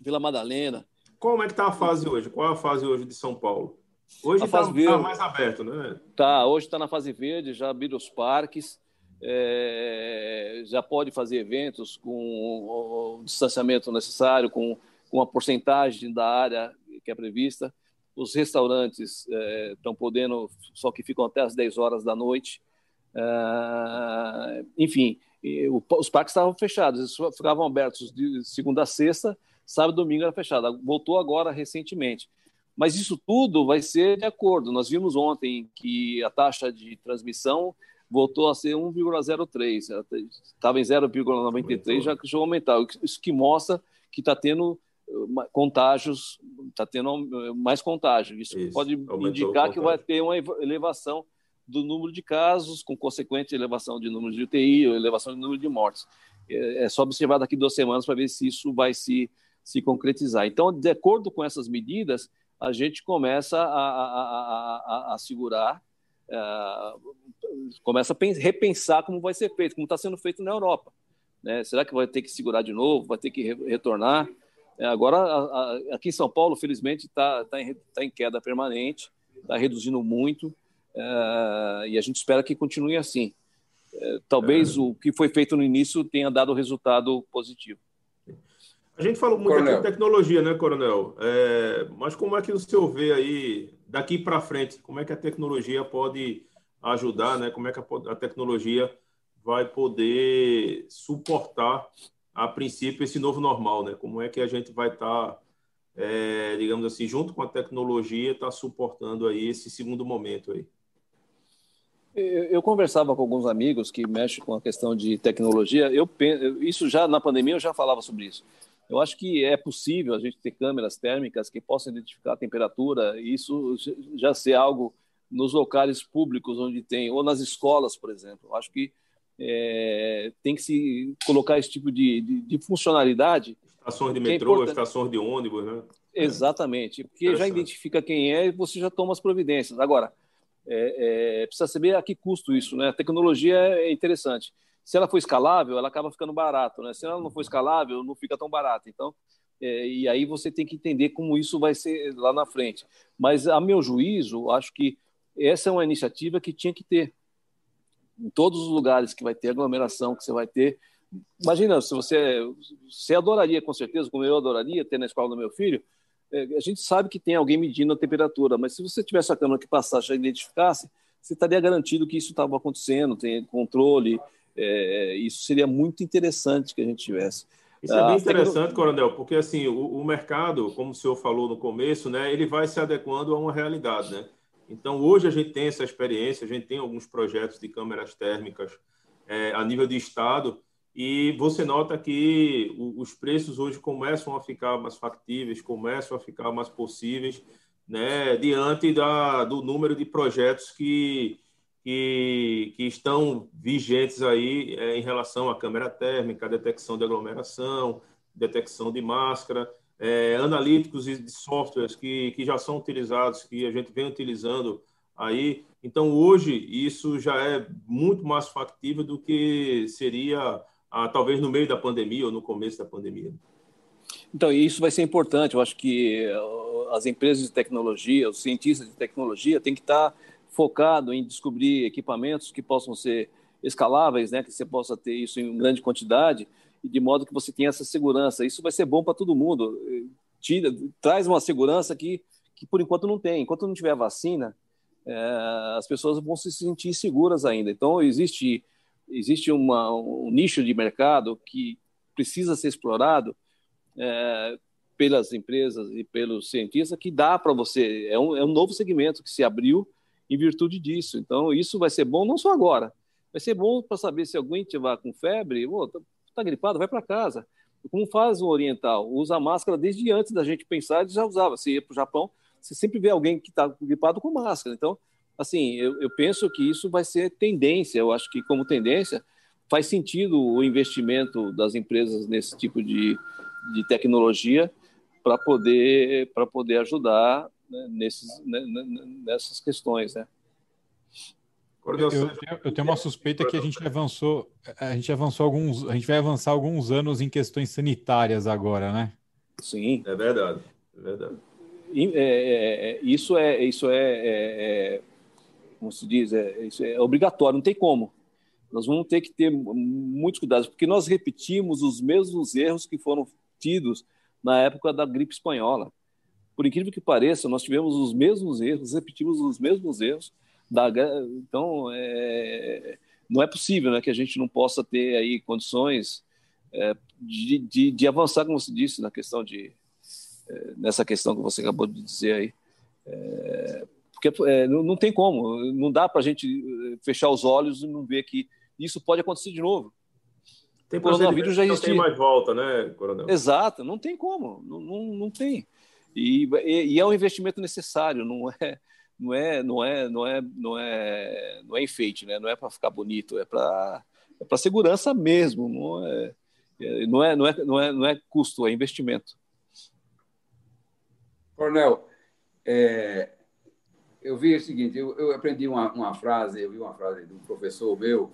Vila Madalena. Como é que está a fase hoje? Qual é a fase hoje de São Paulo? Hoje está tá mais aberto, né? Tá, hoje está na fase verde, já abriram os parques. É, já pode fazer eventos com o distanciamento necessário, com com a porcentagem da área que é prevista. Os restaurantes é, estão podendo, só que ficam até as 10 horas da noite. É, enfim, o, os parques estavam fechados, eles ficavam abertos de segunda a sexta, sábado e domingo era fechado. Voltou agora recentemente. Mas isso tudo vai ser de acordo. Nós vimos ontem que a taxa de transmissão voltou a ser 1,03, estava em 0,93, já que aumentar. Isso que mostra que está tendo contágios, está tendo mais contágio. Isso, Isso pode indicar que vai ter uma elevação do número de casos, com consequente elevação de número de UTI, elevação de número de mortes. É, é só observar daqui duas semanas para ver se isso vai se, se concretizar. Então, de acordo com essas medidas, a gente começa a, a, a, a segurar, a, começa a repensar como vai ser feito, como está sendo feito na Europa. Né? Será que vai ter que segurar de novo? Vai ter que retornar? É, agora, aqui em São Paulo, felizmente, está tá em, tá em queda permanente, está reduzindo muito, é, e a gente espera que continue assim. É, talvez é. o que foi feito no início tenha dado resultado positivo. A gente falou muito de tecnologia, né, Coronel? É, mas como é que o senhor vê aí, daqui para frente, como é que a tecnologia pode ajudar, né? Como é que a, a tecnologia vai poder suportar a princípio, esse novo normal, né? Como é que a gente vai estar, tá, é, digamos assim, junto com a tecnologia, está suportando aí esse segundo momento aí? Eu conversava com alguns amigos que mexem com a questão de tecnologia. Eu isso já na pandemia eu já falava sobre isso. Eu acho que é possível a gente ter câmeras térmicas que possam identificar a temperatura. E isso já ser algo nos locais públicos onde tem ou nas escolas, por exemplo. Eu acho que é, tem que se colocar esse tipo de, de, de funcionalidade. Estações de é metrô, é estações de ônibus, né? Exatamente, porque já identifica quem é e você já toma as providências. Agora, é, é, precisa saber a que custo isso, né? A tecnologia é interessante. Se ela for escalável, ela acaba ficando barato, né? Se ela não for escalável, não fica tão barato. Então, é, e aí você tem que entender como isso vai ser lá na frente. Mas, a meu juízo, acho que essa é uma iniciativa que tinha que ter. Em todos os lugares que vai ter aglomeração, que você vai ter. Imagina, se você, você adoraria, com certeza, como eu adoraria, ter na escola do meu filho, é, a gente sabe que tem alguém medindo a temperatura, mas se você tivesse a câmera que passasse já identificasse, você estaria garantido que isso estava acontecendo, tem controle. É, isso seria muito interessante que a gente tivesse. Isso é bem interessante, Coronel, porque assim o, o, mercado, como o senhor falou no começo, né, ele vai se adequando a uma realidade, né? Então hoje a gente tem essa experiência, a gente tem alguns projetos de câmeras térmicas é, a nível de estado e você nota que os preços hoje começam a ficar mais factíveis, começam a ficar mais possíveis, né, diante da, do número de projetos que, que, que estão vigentes aí é, em relação à câmera térmica, detecção de aglomeração, detecção de máscara, é, analíticos e de softwares que, que já são utilizados, que a gente vem utilizando aí. Então, hoje, isso já é muito mais factível do que seria ah, talvez no meio da pandemia ou no começo da pandemia. Então, isso vai ser importante. Eu acho que uh, as empresas de tecnologia, os cientistas de tecnologia, têm que estar focado em descobrir equipamentos que possam ser escaláveis, né, que você possa ter isso em grande quantidade, de modo que você tenha essa segurança. Isso vai ser bom para todo mundo. Tira, traz uma segurança que, que, por enquanto, não tem. Enquanto não tiver vacina, é, as pessoas vão se sentir seguras ainda. Então, existe existe uma, um nicho de mercado que precisa ser explorado é, pelas empresas e pelos cientistas que dá para você. É um, é um novo segmento que se abriu em virtude disso. Então, isso vai ser bom não só agora, vai ser bom para saber se alguém tiver com febre, está tá gripado, vai para casa. Como faz o oriental? Usa máscara desde antes da gente pensar, já usava. Se ia para o Japão, você sempre vê alguém que está gripado com máscara. Então, assim, eu, eu penso que isso vai ser tendência. Eu acho que, como tendência, faz sentido o investimento das empresas nesse tipo de, de tecnologia para poder, poder ajudar né, nesses, né, né, nessas questões, né? Eu, eu, tenho uma suspeita que a gente avançou, a gente avançou alguns, a gente vai avançar alguns anos em questões sanitárias agora, né? Sim, é verdade, é verdade. É, é, é, isso é, isso é, é, é como se diz, é, isso é obrigatório, não tem como. Nós vamos ter que ter muitos cuidados, porque nós repetimos os mesmos erros que foram tidos na época da gripe espanhola. Por incrível que pareça, nós tivemos os mesmos erros, repetimos os mesmos erros. Da, então, é, não é possível né, que a gente não possa ter aí condições é, de, de, de, avançar, como você disse, na questão de é, nessa questão que você acabou de dizer aí. É, porque é, não, não, tem como, não dá para a gente eh, fechar os olhos e não ver que isso pode acontecer de novo. Tem coronavírus já existia. Não tem mais volta, né, coronel? Exato, não tem como, não, não, não tem. E, e, e, é um investimento necessário, não é, não é, não é, não é, não é, não é enfeite, né? Não é para ficar bonito, é para é para segurança mesmo, não é, é, não é, não é, não é, não é custo, é investimento. Coronel, é, eu vi o seguinte, eu, eu aprendi uma, uma, frase, eu vi uma frase de um professor meu,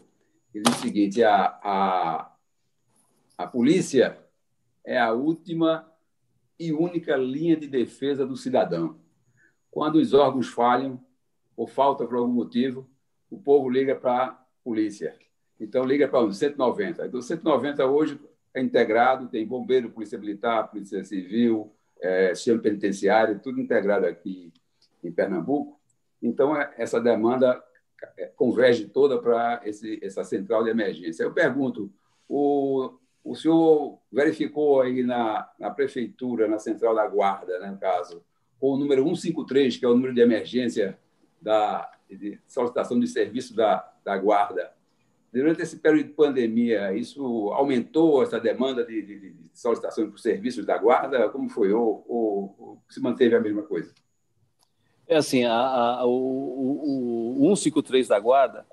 que diz o seguinte, a, a, a polícia é a última e única linha de defesa do cidadão. Quando os órgãos falham ou falta por algum motivo, o povo liga para a polícia. Então, liga para o 190. Então, 190 hoje é integrado, tem bombeiro, polícia militar, polícia civil, é, sistema penitenciário, tudo integrado aqui em Pernambuco. Então, é, essa demanda é, converge toda para essa central de emergência. Eu pergunto, o, o senhor verificou aí na, na prefeitura, na central da guarda, né, no caso, o número 153, que é o número de emergência da, de solicitação de serviço da, da guarda. Durante esse período de pandemia, isso aumentou essa demanda de, de, de solicitação por serviços da guarda? Como foi? Ou, ou, ou, se manteve a mesma coisa? É assim, a, a, o, o, o 153 da guarda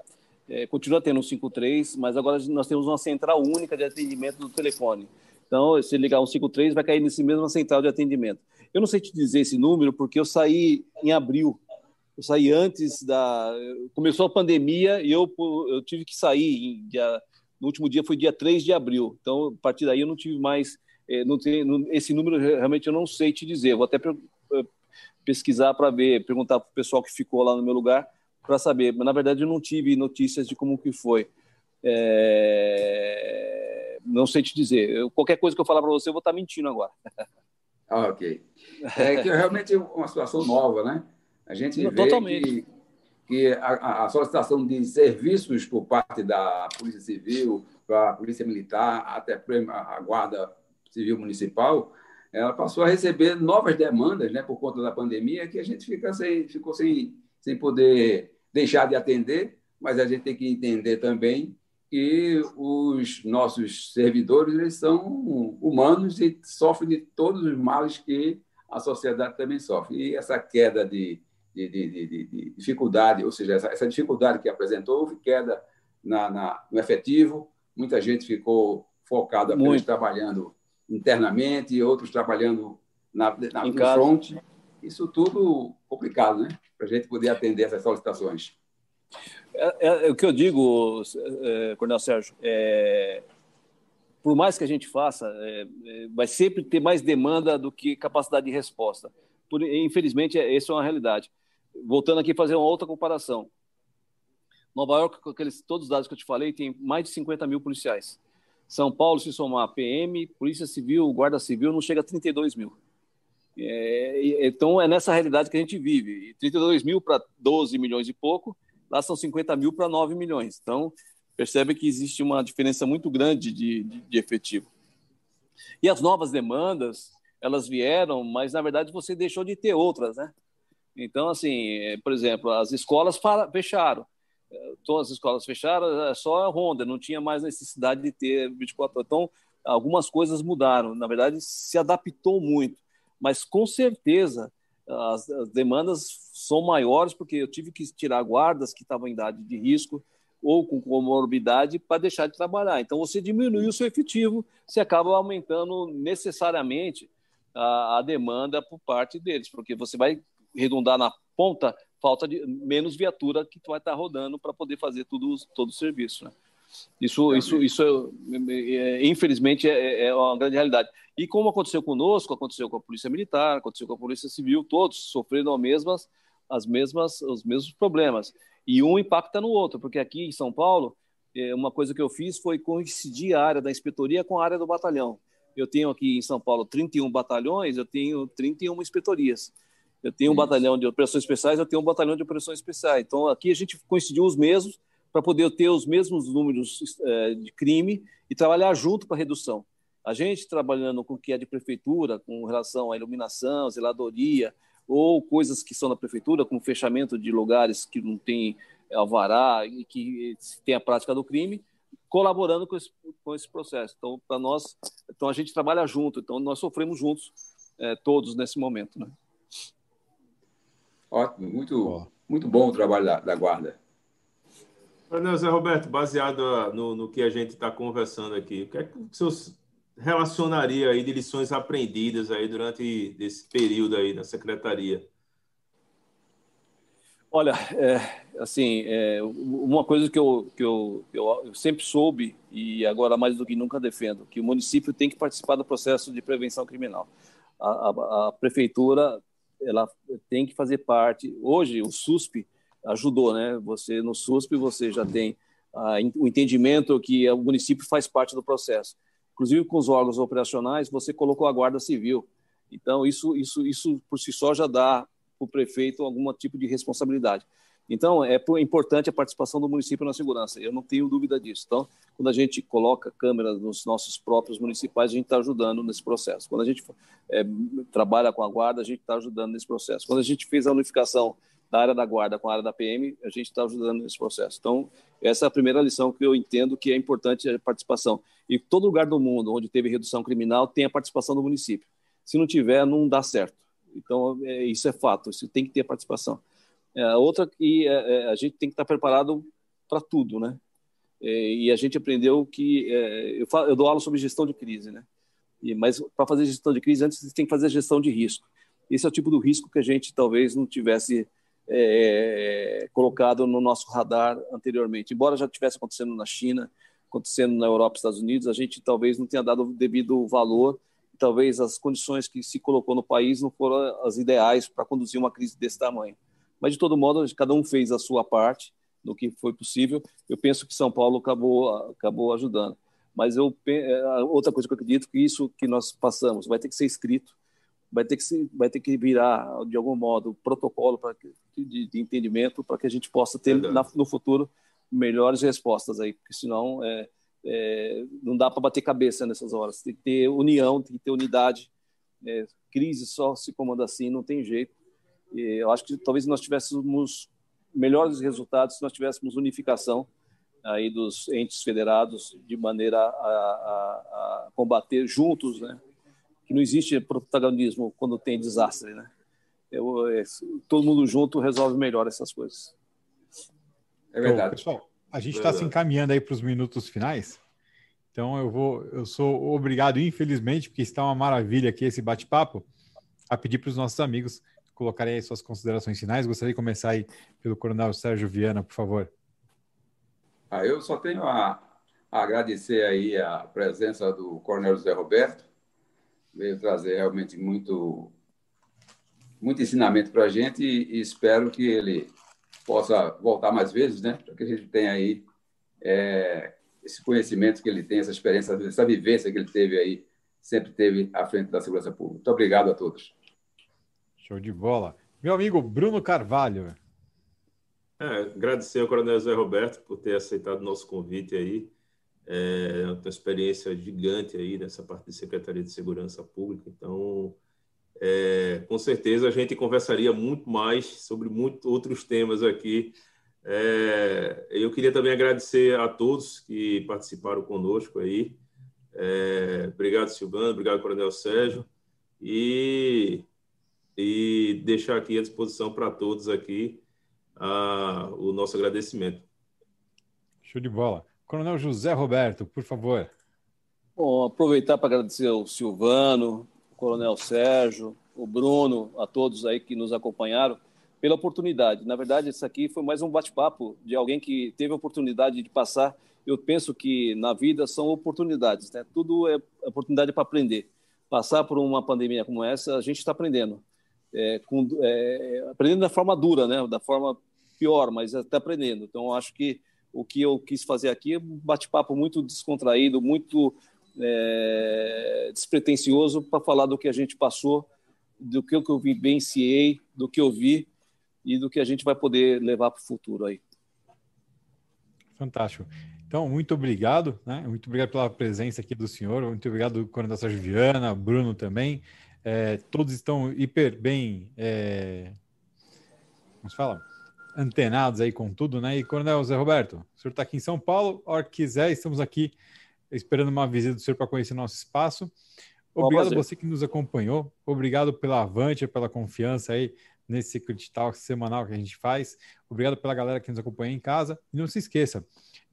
é, continua tendo um 53, mas agora nós temos uma central única de atendimento do telefone. Então, se ligar um 53, vai cair nesse mesmo central de atendimento. Eu não sei te dizer esse número, porque eu saí em abril. Eu saí antes da. Começou a pandemia e eu, eu tive que sair. Dia... No último dia foi dia 3 de abril. Então, a partir daí, eu não tive mais. Eh, não tem, esse número realmente eu não sei te dizer. Vou até eh, pesquisar para ver, perguntar para o pessoal que ficou lá no meu lugar para saber. Mas, na verdade, eu não tive notícias de como que foi. É... Não sei te dizer. Eu, qualquer coisa que eu falar para você, eu vou estar tá mentindo agora. Ah, ok. É que realmente é uma situação nova, né? A gente vê Totalmente. que, que a, a, solicitação de serviços por parte da Polícia Civil, para a Polícia Militar, até a Guarda Civil Municipal, ela passou a receber novas demandas, né, por conta da pandemia, que a gente fica sem, ficou sem, sem poder deixar de atender, mas a gente tem que entender também que os nossos servidores eles são humanos e sofrem de todos os males que a sociedade também sofre. E essa queda de, de, de, de, de dificuldade, ou seja, essa, essa, dificuldade que apresentou, houve queda na, na, no efetivo, muita gente ficou focada apenas trabalhando internamente, outros trabalhando na, na, no front. Isso tudo complicado, né? Para a gente poder atender essas solicitações. É, é, é, o que eu digo, é, Coronel Sérgio, é, por mais que a gente faça, é, é, vai sempre ter mais demanda do que capacidade de resposta. Por, infelizmente, essa é uma realidade. Voltando aqui fazer uma outra comparação. Nova York, com aqueles, todos os dados que eu te falei, tem mais de 50 mil policiais. São Paulo, se somar PM, Polícia Civil, Guarda Civil, não chega a 32 mil. É, então, é nessa realidade que a gente vive. E 32 mil para 12 milhões e pouco lá são 50 mil para 9 milhões. Então, percebe que existe uma diferença muito grande de, de, de efetivo. E as novas demandas, elas vieram, mas na verdade você deixou de ter outras, né? Então, assim, por exemplo, as escolas fecharam. Todas as escolas fecharam, é só a Honda, não tinha mais necessidade de ter 24 horas. Então, algumas coisas mudaram. Na verdade, se adaptou muito. Mas, com certeza, as, as demandas são maiores porque eu tive que tirar guardas que estavam em idade de risco ou com comorbidade para deixar de trabalhar. Então, você diminui o seu efetivo, você acaba aumentando necessariamente a, a demanda por parte deles, porque você vai redundar na ponta falta de menos viatura que vai estar rodando para poder fazer tudo todo o serviço. Né? Isso, isso, isso é, é, infelizmente é, é, uma grande realidade. E como aconteceu conosco, aconteceu com a Polícia Militar, aconteceu com a Polícia Civil, todos sofreram as mesmas, as mesmas, os mesmos problemas. E um impacta no outro, porque aqui em São Paulo, é, uma coisa que eu fiz foi coincidir a área da inspetoria com a área do batalhão. Eu tenho aqui em São Paulo 31 batalhões, eu tenho 31 inspetorias. Eu tenho um batalhão de operações especiais, eu tenho um batalhão de operações especiais. Então, aqui a gente coincidiu os mesmos, para poder ter os mesmos números é, de crime e trabalhar junto para a redução. A gente trabalhando com o que é de prefeitura, com relação à iluminação, zeladoria, ou coisas que são da prefeitura, como fechamento de lugares que não tem alvará e que tem a prática do crime, colaborando com esse, com esse processo. Então, para nós, então a gente trabalha junto, então nós sofremos juntos é, todos nesse momento. Né? Ótimo, muito, muito bom o trabalho da, da guarda. Coronel Zé Roberto, baseado no, no que a gente está conversando aqui, o que é que senhor relacionaria aí de lições aprendidas aí durante esse período aí na secretaria? Olha, é, assim, é, uma coisa que, eu, que eu, eu, sempre soube e agora mais do que nunca defendo, que o município tem que participar do processo de prevenção criminal. A, a, a prefeitura ela tem que fazer parte. Hoje o SUSP ajudou, né? Você no SUSP você já tem ah, o entendimento que o município faz parte do processo. Inclusive com os órgãos operacionais, você colocou a Guarda Civil. Então isso isso isso por si só já dá para o prefeito algum tipo de responsabilidade. Então, é importante a participação do município na segurança, eu não tenho dúvida disso. Então, quando a gente coloca câmeras nos nossos próprios municipais, a gente está ajudando nesse processo. Quando a gente é, trabalha com a guarda, a gente está ajudando nesse processo. Quando a gente fez a unificação da área da guarda com a área da PM, a gente está ajudando nesse processo. Então, essa é a primeira lição que eu entendo que é importante a participação. E todo lugar do mundo onde teve redução criminal tem a participação do município. Se não tiver, não dá certo. Então, é, isso é fato, isso tem que ter participação. É, outra que é, é a gente tem que estar preparado para tudo, né? É, e a gente aprendeu que é, eu, falo, eu, dou aula sobre gestão de crise, né? E, mas para fazer gestão de crise, antes você tem que fazer gestão de risco. Esse é o tipo do risco que a gente talvez não tivesse é, colocado no nosso radar anteriormente. Embora já tivesse acontecendo na China, acontecendo na Europa e Estados Unidos, a gente talvez não tenha dado o devido valor, talvez as condições que se colocou no país não foram as ideais para conduzir uma crise desse tamanho. Mas, de todo modo, cada um fez a sua parte no que foi possível. Eu penso que São Paulo acabou, acabou ajudando. Mas eu, é, outra coisa que eu acredito que isso que nós passamos vai ter que ser escrito, vai ter que, ser, vai ter que virar, de algum modo, protocolo pra, de, de entendimento para que a gente possa ter na, no futuro melhores respostas aí, porque senão é, é, não dá para bater cabeça nessas horas. Tem que ter união, tem que ter unidade. É, crise só se comanda assim, não tem jeito. E eu acho que talvez nós tivéssemos melhores resultados se nós tivéssemos unificação aí dos entes federados de maneira a, a, a combater juntos, né? Que não existe protagonismo quando tem desastre, né? Eu, é, todo mundo junto resolve melhor essas coisas. É verdade. Então, pessoal, a gente está se encaminhando aí para os minutos finais. Então eu vou, eu sou obrigado, infelizmente, porque está uma maravilha aqui esse bate-papo, a pedir para os nossos amigos colocarem aí suas considerações finais. Gostaria de começar aí pelo Coronel Sérgio Viana, por favor. Ah, eu só tenho a, a agradecer aí a presença do Coronel José Roberto, veio trazer realmente muito muito ensinamento para a gente e, e, espero que ele possa voltar mais vezes, né? Para que a gente tenha aí é, esse conhecimento que ele tem, essa experiência, essa vivência que ele teve aí, sempre teve à frente da segurança pública. Muito obrigado a todos. Show de bola. Meu amigo Bruno Carvalho. É, agradecer ao Coronel Zé Roberto por ter aceitado o nosso convite aí. É uma experiência gigante aí nessa parte de Secretaria de Segurança Pública. Então, é, com certeza a gente conversaria muito mais sobre muitos outros temas aqui. É, eu queria também agradecer a todos que participaram conosco aí. É, obrigado, Silvano. Obrigado, Coronel Sérgio. E e deixar aqui à disposição para todos aqui uh, o nosso agradecimento. Show de bola. Coronel José Roberto, por favor. Bom, aproveitar para agradecer ao Silvano, o Coronel Sérgio, o Bruno, a todos aí que nos acompanharam pela oportunidade. Na verdade, isso aqui foi mais um bate-papo de alguém que teve a oportunidade de passar. Eu penso que na vida são oportunidades, né? Tudo é oportunidade para aprender. Passar por uma pandemia como essa, a gente está aprendendo é, com, é, aprendendo da forma dura, né? Da forma pior, mas está aprendendo. Então, acho que o que eu quis fazer aqui é um bate-papo muito descontraído, muito é, despretensioso para falar do que a gente passou, do que eu vivenciei, do que eu vi e do que a gente vai poder levar para o futuro aí. Fantástico. Então, muito obrigado, né? Muito obrigado pela presença aqui do senhor, muito obrigado, Coronel Viana, Bruno também. É, todos estão hiper bem, é, como se fala? Antenados aí com tudo, né? E Coronel Zé Roberto, o senhor está aqui em São Paulo, a hora que quiser, estamos aqui esperando uma visita do senhor para conhecer nosso espaço. Obrigado a você que nos acompanhou, obrigado pela Avante, pela confiança aí nesse Secret Talk semanal que a gente faz. Obrigado pela galera que nos acompanha em casa. E não se esqueça,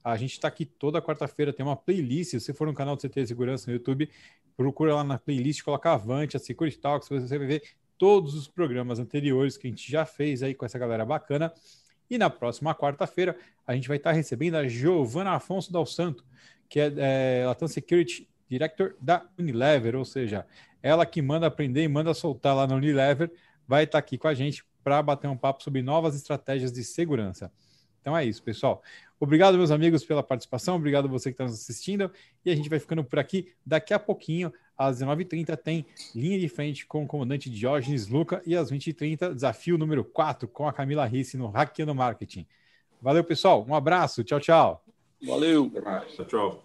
a gente está aqui toda quarta-feira, tem uma playlist. Se você for no canal do CT Segurança no YouTube, procura lá na playlist, coloca Avante, a Security Talks, você vai ver todos os programas anteriores que a gente já fez aí com essa galera bacana. E na próxima quarta-feira, a gente vai estar recebendo a Giovana Afonso Dal Santo, que é, é Latam Security Director da Unilever, ou seja, ela que manda aprender e manda soltar lá na Unilever, vai estar aqui com a gente para bater um papo sobre novas estratégias de segurança. Então é isso, pessoal. Obrigado, meus amigos, pela participação. Obrigado você que está nos assistindo. E a gente vai ficando por aqui. Daqui a pouquinho, às 19h30, tem linha de frente com o comandante Diógenes Luca. E às 20h30, desafio número 4 com a Camila Risse no Hackeando Marketing. Valeu, pessoal. Um abraço. Tchau, tchau. Valeu. Tchau, tchau.